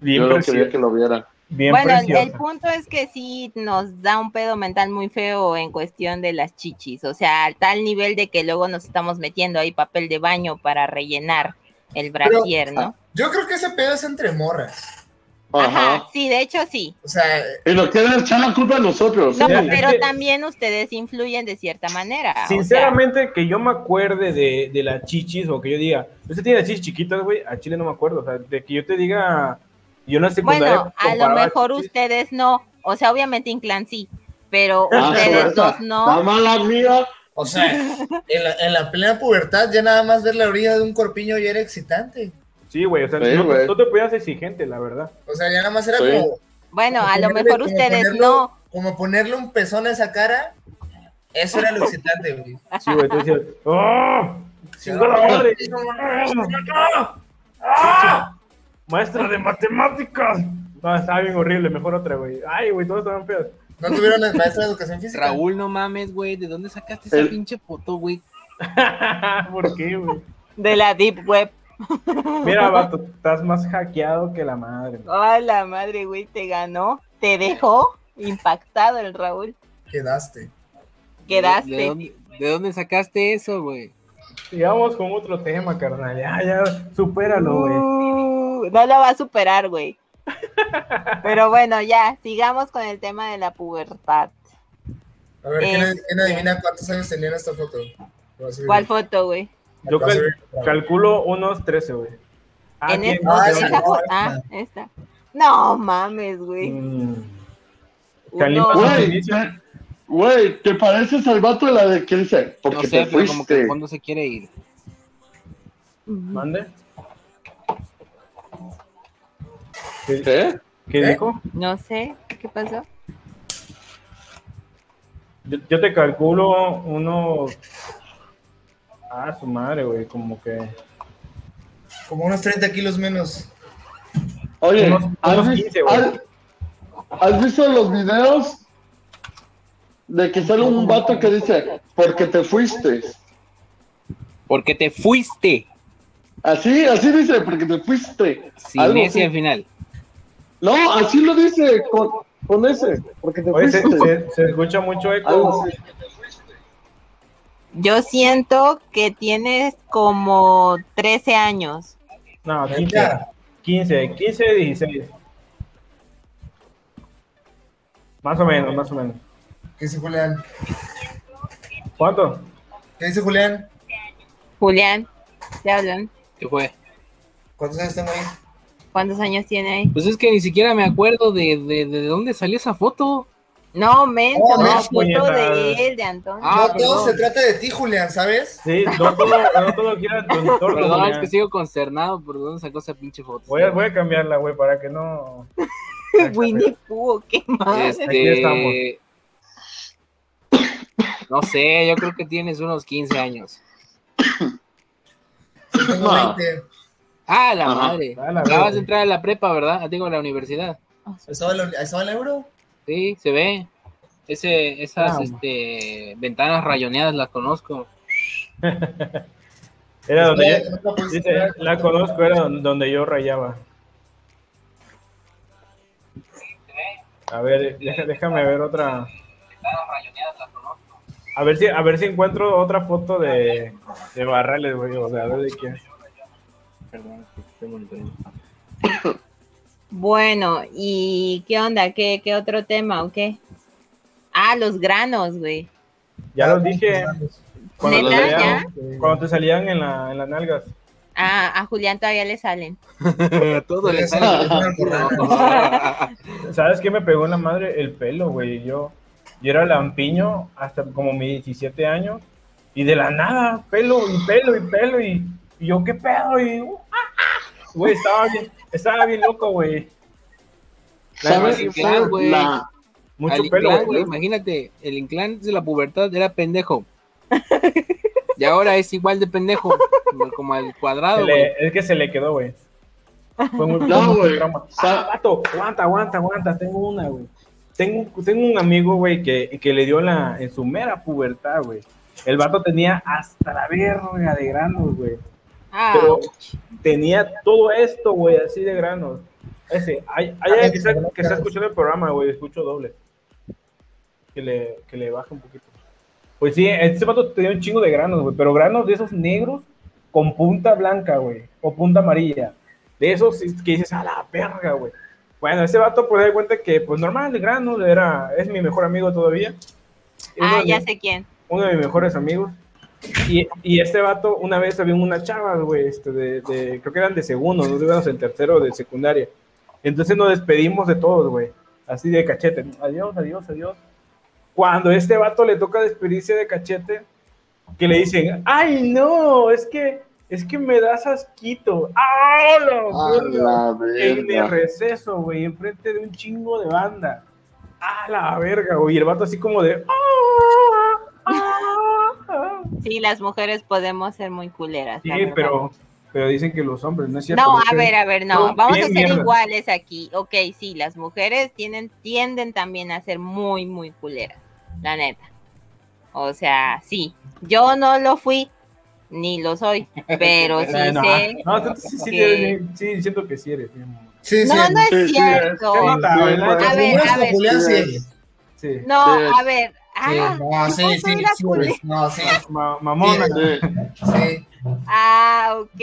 Bien Yo no quería que lo viera. Bien Bueno, el, punto es que sí nos da un pedo mental muy feo en cuestión de las chichis, o sea, al tal nivel de que luego nos estamos metiendo ahí papel de baño para rellenar el brasier, ¿no? Yo creo que ese pedo es entre morras. Ajá, Ajá. sí, de hecho sí. O sea, Y nos quieren echar la culpa a nosotros. No, Sí. pero también ustedes influyen de cierta manera. o sea, Sinceramente, que yo me acuerde de, de las chichis o que yo diga, usted tiene las chichis chiquitas, güey, a Chile no me acuerdo. O sea, de que yo te diga, yo no sé bueno, a lo mejor ustedes no, o sea, obviamente Inclán sí, pero Ah, ustedes dos La no. mala mía. o sea, en la, en la plena pubertad ya nada más ver la orilla de un corpiño ya era excitante. Sí, güey, o sea, Sí, no, no te podías exigente, la verdad. O sea, ya nada más era Sí. como. Bueno, a lo mejor ustedes ponerlo- no. Como ponerle un pezón a esa cara. Eso era lo *laughs* excitante, güey. Sí, güey, tú decías, ¡oh! ¡Chingó la madre! ¡Ah! ¡Maestra de matemáticas! No, estaba bien horrible, mejor otra, güey. Ay, güey, todos estaban feos. No tuvieron maestra de educación física. Raúl, no mames, güey. ¿De dónde sacaste esa El- pinche foto, güey? *laughs* ¿Por qué, güey? De la Deep Web. Mira, vato, estás más hackeado que la madre. Ay, la madre, güey, te ganó. Te dejó impactado el Raúl. Quedaste. Quedaste. ¿De dónde, de dónde sacaste eso, güey? Sigamos con otro tema, carnal. Ya, ya, supéralo, güey. Uh, no lo va a superar, güey. Pero bueno, ya, sigamos con el tema de la pubertad. A ver, ¿quién, Eh. quién adivina cuántos años tenía en esta foto? ¿Cuál foto, güey? Yo cal- calculo unos 13, güey. Ah, en ¿quién? esta, Ah, esa no, ah, esta. No mames, güey. Mm. Güey, te- güey, ¿te pareces al vato de la de que dice? Porque No te sé, pero como que fuiste. fondo se quiere ir. ¿Mande? ¿Qué, ¿Qué? qué ¿Eh? dijo? No sé, ¿qué pasó? Yo, yo te calculo unos. Ah, su madre, güey, como que. Como unos 30 kilos menos. Oye, Unos- ¿has, unos vis- 15, güey. has- has visto los videos de que sale un vato que dice, porque te fuiste? Porque te fuiste. Así, así dice, porque te fuiste. Sin Algo así. al final. No, así lo dice con, con ese, porque te Oye, se, se- se escucha mucho eco. Yo siento que tienes como 13 años. No, 15. Ya. 15, 15, 16. Más o menos, más o menos. ¿Qué dice Julián? ¿Cuánto? ¿Qué dice Julián? Julián, ¿te hablan? ¿Qué fue? ¿Cuántos años tengo ahí? ¿Cuántos años tiene ahí? Pues es que ni siquiera me acuerdo de, de, de dónde salió esa foto. No, menso, Oh, una no, foto puñetas. de él, de Antonio. Ah, no todo perdón. se trata de ti, Julián, ¿sabes? Sí, no todo, no todo quiera tu entorno. Perdón, es que sigo consternado por dónde sacó esa pinche foto. Voy a, voy a cambiarla, güey, para que no. *laughs* Winnie Pooh, qué madre. Aquí estamos. Este. No sé, yo creo que tienes unos 15 años. Yo tengo No. 20. Ah, la Ajá. madre. Ah, la Acabas de entrar a la prepa, ¿verdad? Digo, a la universidad. ¿Estaba el, estaba el euro? Sí, se ve. Ese, esas Ah. este, ventanas rayoneadas las conozco. *laughs* Era donde yo. nunca pudiste Dice, la conozco, era don- donde yo rayaba. A ver, déjame ver otra. A ver si, a ver si encuentro otra foto de, de Barrales, güey. O sea, a ver de quién. Perdón, estoy monitoreando. Bueno, ¿y qué onda? ¿Qué, qué otro tema o qué? Ah, los granos, güey. Ya los dije. Cuando, te ¿Neta, salían, cuando te salían en, la, en las nalgas. Ah, a Julián todavía le salen. *laughs* Todo le sale. *laughs* ¿Sabes qué me pegó en la madre? El pelo, güey. Yo, yo era lampiño hasta como mis 17 años. Y de la nada, pelo y pelo y pelo. Y, y yo, ¿qué pedo? Y, güey, estaba bien, estaba bien loco, güey. ¿Sabes? Inclán, güey. La- Mucho Al pelo, inclán, güey. imagínate, el inclán de la pubertad era pendejo. Y ahora es igual de pendejo, como, al cuadrado, le- güey. es que se le quedó, güey. Fue muy, No, güey. Ah, vato, aguanta, aguanta, aguanta. Tengo una, güey. Tengo, tengo un amigo, güey, que, que le dio la, en su mera pubertad, güey. El vato tenía hasta la verga de granos, güey. Ah, Pero tenía todo esto, güey, así de granos. Ese, hay, hay alguien que está, que está escuchando el programa, güey, escucho doble. Que le, que le baje un poquito. Pues sí, este vato tenía un chingo de granos, güey, pero granos de esos negros con punta blanca, güey, o punta amarilla. De esos que dices, a la verga, güey. Bueno, ese vato, pues, da cuenta que, pues, normal, de granos, era, es mi mejor amigo todavía. Ah, ya sé quién. uno de mis mejores amigos. Y, y este vato, una vez había unas chavas, güey, este, de, de- creo que eran de segundo, no íbamos en tercero de secundaria. Entonces nos despedimos de todos, güey, así de cachete. Adiós, adiós, adiós. Cuando este vato le toca despedirse de cachete, que le dicen, ay, no, es que es que me das asquito. ¡Ah, la En el receso, güey, enfrente de un chingo de banda. ¡Ah, la verga, güey! Y el vato así como de. ¡Ah! ¡Ah! ah". Sí, las mujeres podemos ser muy culeras. Sí, pero, pero dicen que los hombres, ¿no es cierto? No, a ver, a ver, no, vamos a ser mierda. iguales aquí. Ok, sí, las mujeres tienen, tienden también a ser muy, muy culeras, la neta. O sea, sí, yo no lo fui, ni lo soy, pero *laughs* sí no, sé. no, tú sí, sí, que- sí, siento que sí eres. Sí, sí. No, no es cierto. A ver, a ver. No, Sí. a ver. Sí, Ah, no, sí, ¿cómo sí, sí? No, sí, Ma- mamona. Sí. Sí. sí. Ah, ok,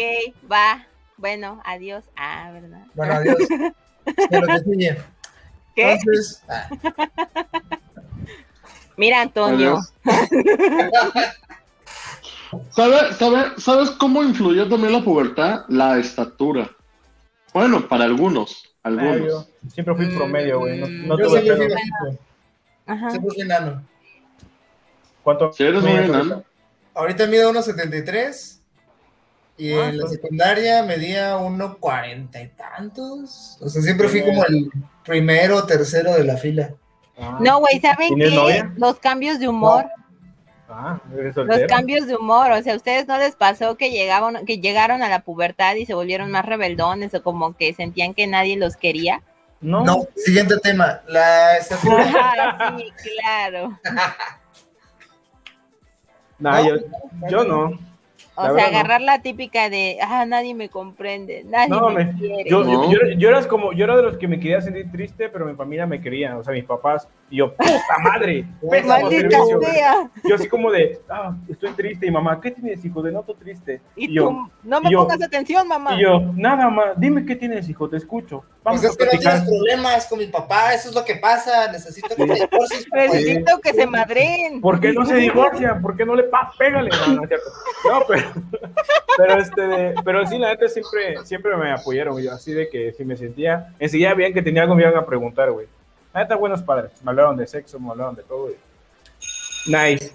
va. Bueno, adiós. Ah, ¿verdad? Bueno, adiós. De lo que sigue. ¿Qué? Entonces, ah, *laughs* Mira, Antonio. ¿Sabe- sabe- ¿Sabes cómo influyó también la pubertad? La estatura. Bueno, para algunos. Yo Algunos. siempre fui promedio, güey. No, no yo tuve siempre pedo. fui bajito, Ajá. siempre fui enano. ¿Cuánto? Si eres muy enano. ahorita? Mido 1.73 y Ah, en la secundaria medía 1.40 y tantos. O sea, siempre fui como el primero o tercero de la fila. Ah. No, güey, ¿saben ¿Tienes qué? novia? Los cambios de humor. Ah, eres Los cambios de humor, o sea, ¿a ustedes no les pasó que llegaban, que llegaron a la pubertad y se volvieron más rebeldones o como que sentían que nadie los quería? No. No, siguiente tema. La estatura. Ajá, *laughs* sí, claro. *laughs* Nah, No, yo, yo no. O La sea, verdad, no. agarrar la típica de, ah, nadie me comprende, nadie No, me, me- quiere. Yo, No. yo, yo, yo era como, yo era de los que me quería sentir triste, pero mi familia me quería, o sea, mis papás, y yo, puta madre, *laughs* pésimo Maldita servicio. sea. Yo así como de, ah, estoy triste, y mamá, ¿qué tienes, hijo? De noto triste. Y, Y yo, tú, no me y yo- pongas atención, mamá. y yo, nada más, dime qué tienes, hijo, te escucho. Vamos Pues es a que no tienes problemas con mi papá, eso es lo que pasa. Necesito que te divorcies. *laughs* Necesito que se madren. ¿Por qué no se divorcian? ¿Por qué no le pa pégale? No, pero, pero este, de- pero sí, la neta siempre, siempre me apoyaron, yo, así de que si me sentía, enseguida bien que tenía algo me iban a preguntar, güey. La neta, buenos padres, me hablaron de sexo, me hablaron de todo, güey. Nice.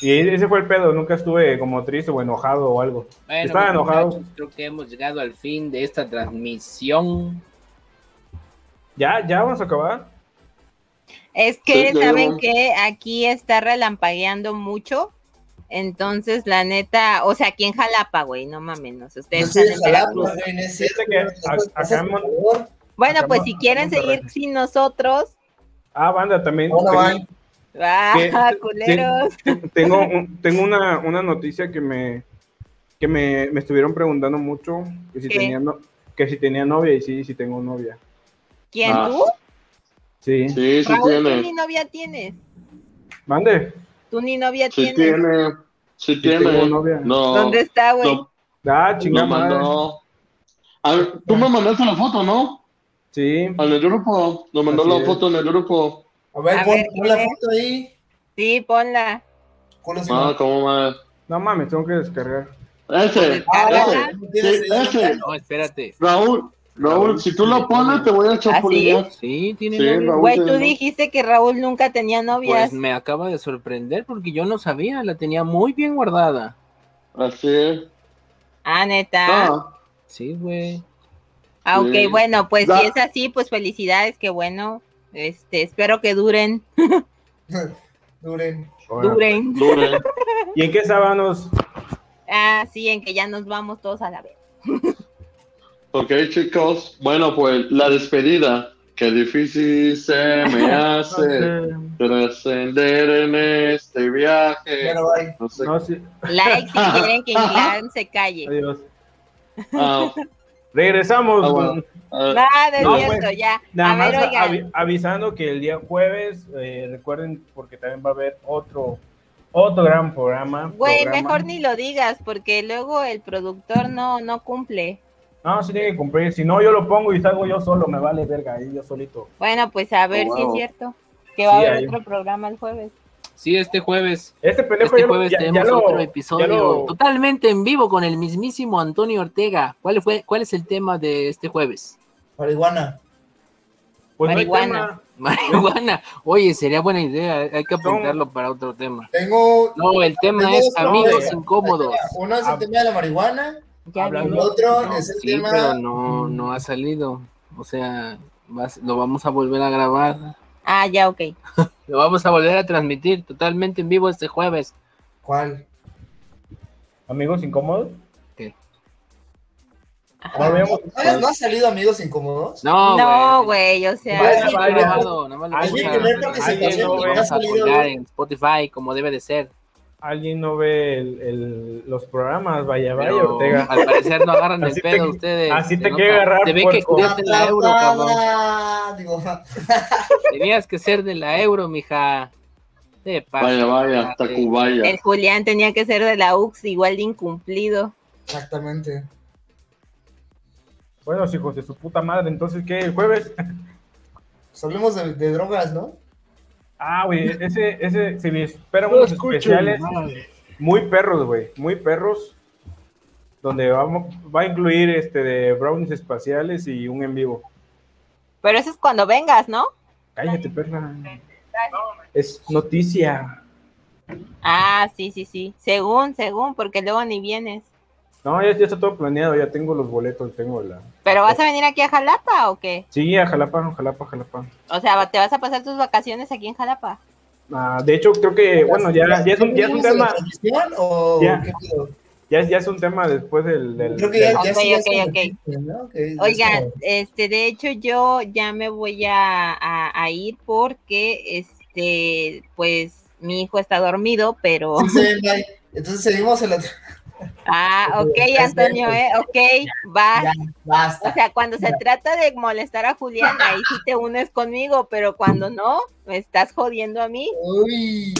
Y ese fue el pedo, nunca estuve como triste o enojado o algo. Bueno, Estaba enojado. Creo que hemos llegado al fin de esta transmisión. ¿Ya? ¿Ya vamos a acabar? Es que, ¿saben que Aquí está relampagueando mucho. Entonces, la neta, o sea, aquí en Jalapa, güey, no mames, No ustedes en Jalapa, no que acá favor. Bueno, Acá pues si quieren seguir sin nosotros, Ah, banda, también. Hola, tengo- ah, ¿Qué? *laughs* culeros. tengo, un- tengo una, una noticia que me que me, me estuvieron preguntando mucho que si ¿Qué? tenía no- que si tenía novia y sí, sí tengo novia. ¿Quién Ah. tú? Sí. Sí, sí Raúl, tiene. ni novia tienes. Mande. Tú ni novia Sí tienes. tiene. Sí Sí tengo tiene. novia. No. ¿Dónde está, güey? No, Ah, no chingada madre. mandó. A ver, tú me mandaste la foto, ¿no? Sí. En el grupo. Nos mandó Así la es. foto en el grupo. A ver, A pon, ver, pon la foto ahí. Sí, ponla. Ah, no. cómo más. No mames, tengo que descargar. Ese. Ah, ese. no idea, ese. No, espérate. Raúl. Raúl, si tú lo pones, te voy a chapulinear. Sí, tiene Sí, novia. Raúl. Güey, tú ¿no? dijiste que Raúl nunca tenía novias. Pues me acaba de sorprender porque yo no sabía, la tenía muy bien guardada. Así es. Ah, neta. Ah, Sí, güey. Ah, ok, sí. bueno, pues Da- si es así, pues felicidades, qué bueno. Este, espero que duren, *laughs* Duren. Bueno. duren. dure. *laughs* ¿Y en qué sábanos? Ah, sí, en que ya nos vamos todos a la vez. *laughs* Ok, chicos. Bueno, pues la despedida. Qué difícil se me *laughs* hace trascender en este viaje. No sé. No, sí. Like si quieren que *laughs* Inclán se calle. Adiós. Ah, *laughs* Regresamos. Ah, bueno. ah, No, cierto, pues, ya. Nada a más ver, oigan. avisando que el día jueves, eh, recuerden, porque también va a haber otro, otro gran programa. Güey, programa. mejor ni lo digas, porque luego el productor no, no cumple. No, sí tiene que cumplir. Si no, yo lo pongo y salgo yo solo, me vale verga, ahí yo solito. Bueno, pues a ver Oh, si es cierto. Que va Sí, a haber ahí. otro programa el jueves. Sí, este jueves. Este pendejo Este jueves ya- ya tenemos lo- otro episodio lo- totalmente en vivo con el mismísimo Antonio Ortega. ¿Cuál fue, cuál es el tema de este jueves? Marihuana. Pues Marihuana. Marihuana. Oye, sería buena idea. Hay que apuntarlo para otro tema. Tengo. No, el tema tengo es amigos incómodos. Uno es el tema de la marihuana. Ya Hablando- El otro No, es el sí, tema. pero no, no ha salido. O sea, vas- lo vamos a volver a grabar. Ah, ya, ok. Lo vamos a volver a transmitir totalmente en vivo este jueves. ¿Cuál? Amigos incómodos. No ¿No, no ha salido amigos incómodos? No, No, güey. o sea, Vaya, Ya está vaya. grabado, nada más lo Alguien vamos a- primer participación alguien lo que vamos ha a salido, colgar güey. en Spotify como debe de ser. Alguien no ve el- el- los programas, vaya, vaya, Pero Ortega. al parecer no agarran el pedo te- ustedes. así te nota. quiere agarrar, Se ve que estudiaste la euro, cabrón. Atrapada. Digo, *laughs* Tenías que ser de la euro, mija. Te pasa. Vaya, vaya, Tacubaya. el Julián tenía que ser de la UX igual de incumplido. exactamente. Bueno, hijos de su puta madre, entonces, ¿qué? ¿El jueves? Pues hablemos de, de drogas, ¿no? Ah, güey, ese, ese, se me esperan unos especiales muy perros, güey, muy perros, donde vamos, va a incluir este de brownies espaciales y un en vivo. Pero eso es cuando vengas, ¿no? Cállate, perra. Es noticia. Ah, sí, sí, sí. Según, según, porque luego ni vienes. No, ya, ya está todo planeado, ya tengo los boletos, tengo la... ¿Pero vas a venir aquí a Jalapa o qué? Sí, a Jalapa, Jalapa, Jalapa. O sea, ¿te vas a pasar tus vacaciones aquí en Jalapa? Ah, de hecho, creo que, bueno, ya, ya, es, un, ya es un ¿Terminamos tema, o Ya. ya, ya es un tema después del... del- Creo que ya, del- ya Ok, sí, ya ok, se ok. noticia, ¿no? Oigan, este, de hecho yo ya me voy a, a- a ir porque, este, pues mi hijo está dormido, pero... Sí, sí, bye. Entonces seguimos en la. Ah, ok, Antonio. ¿eh? Ok, va. Ya, O basta. sea, cuando se trata de molestar a Julián, ahí sí te unes conmigo, pero cuando no, me estás jodiendo a mí. Uy.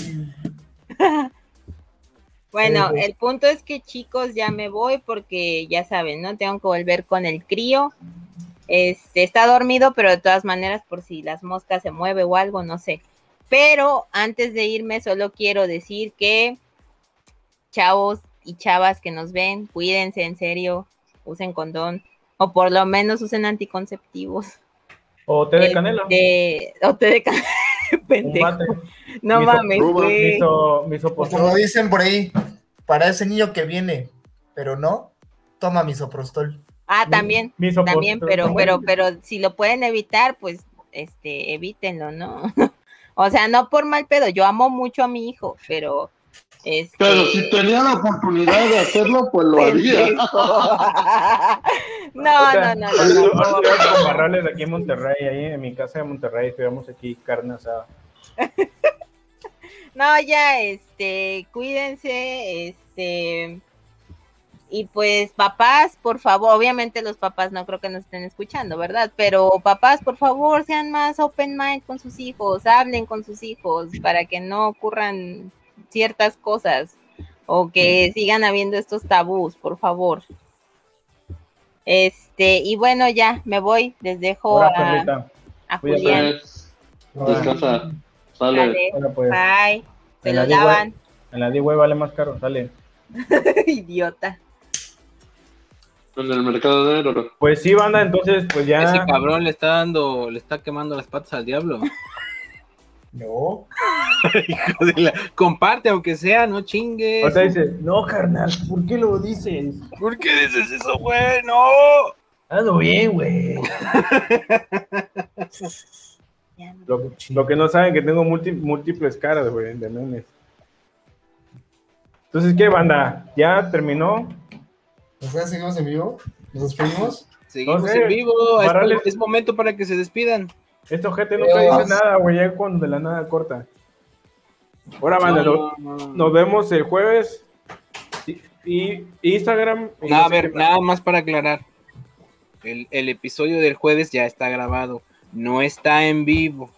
*laughs* Bueno, el punto es que chicos, ya me voy porque ya saben, ¿no? Tengo que volver con el crío. Este está dormido, pero de todas maneras, por si las moscas se mueve o algo, no sé. Pero antes de irme, solo quiero decir que chavos y chavas que nos ven, cuídense en serio, usen condón, o por lo menos usen anticonceptivos. O té de canela. Este, o té de canela, *laughs* pendejo. No Miso- mames, güey. Miso, como dicen por ahí, para ese niño que viene, pero no, toma misoprostol. Ah, también. Misoprostol. También, pero, pero, pero si lo pueden evitar, pues, este, evítenlo, ¿no? *laughs* o sea, no por mal pedo, yo amo mucho a mi hijo, pero, este... Pero si tenía la oportunidad de hacerlo, pues lo haría. *laughs* *laughs* no, no, no, no, aquí en Monterrey, ahí en mi casa de Monterrey, estudiamos aquí carne asada. *laughs* No, ya, este, cuídense, este, y pues papás, por favor, obviamente los papás no creo que nos estén escuchando, ¿verdad? Pero papás, por favor, sean más open mind con sus hijos, hablen con sus hijos para que no ocurran ciertas cosas o que sigan habiendo estos tabús, por favor. Este, y bueno, ya me voy, les dejo a. Julián. Pues, descansa. Sale. Dale, pues, bye. Se En lo la digo, lavan. en la D-Way vale más caro, dale. *laughs* Idiota. En el mercado de oro. Pues sí, banda, entonces, pues ya. Ese cabrón le está dando, le está quemando las patas al diablo. No. *laughs* Hijo de la- Comparte, aunque sea, no chingues. O sea, dice, no, carnal, ¿por qué lo dices? ¿Por qué dices eso, güey? No. Ando bien, güey. *laughs* Lo, lo que no saben que tengo múlti- múltiples caras, güey, de memes. Entonces, ¿qué, banda? ¿Ya terminó? ¿O sea, seguimos en vivo? ¿Nos despedimos? Seguimos No sé, en vivo. Es momento para que se despidan. Esto, gente, nunca dice nada, güey, ya cuando de la nada corta. Ahora, banda, No, no- no, no. nos vemos el jueves. Y, y Instagram. y a ver, nada más para aclarar. El, el episodio del jueves ya está grabado. No está en vivo.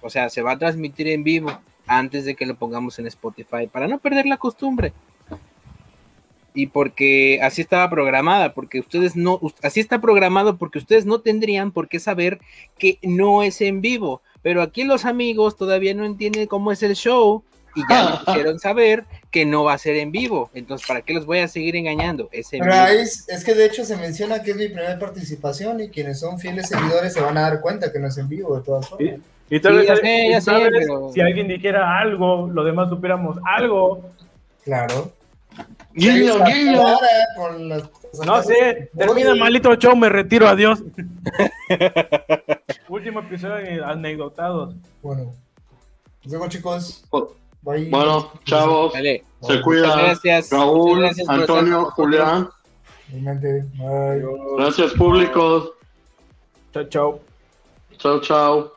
O sea, se va a transmitir en vivo antes de que lo pongamos en Spotify para no perder la costumbre. Y porque así estaba programada, porque ustedes no, así está programado porque ustedes no tendrían por qué saber que no es en vivo. Pero aquí los amigos todavía no entienden cómo es el show, y ya nos *laughs* hicieron saber que no va a ser en vivo. Entonces, ¿para qué los voy a seguir engañando? Es en Pero vivo. es, es que de hecho se menciona que es mi primera participación y quienes son fieles seguidores se van a dar cuenta que no es en vivo de todas formas. Y tal Sí, vez, ya sé, y tal sé, vez pero- si alguien dijera algo, los demás supiéramos algo. Claro. Guiño, guiño. cara con las- No sé, termina el maldito show, me retiro, adiós. *laughs* Último episodio de Anecdotados. Bueno. Nos vemos, chicos. Bye. Bueno, chavos, se cuidan. gracias. Raúl, gracias estar Antonio. Julián. Bye. Gracias, públicos. Chao, chao. Chao, chao.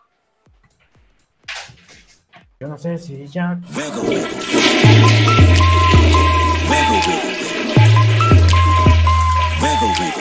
Yo no sé si ya. wiggle, wiggle.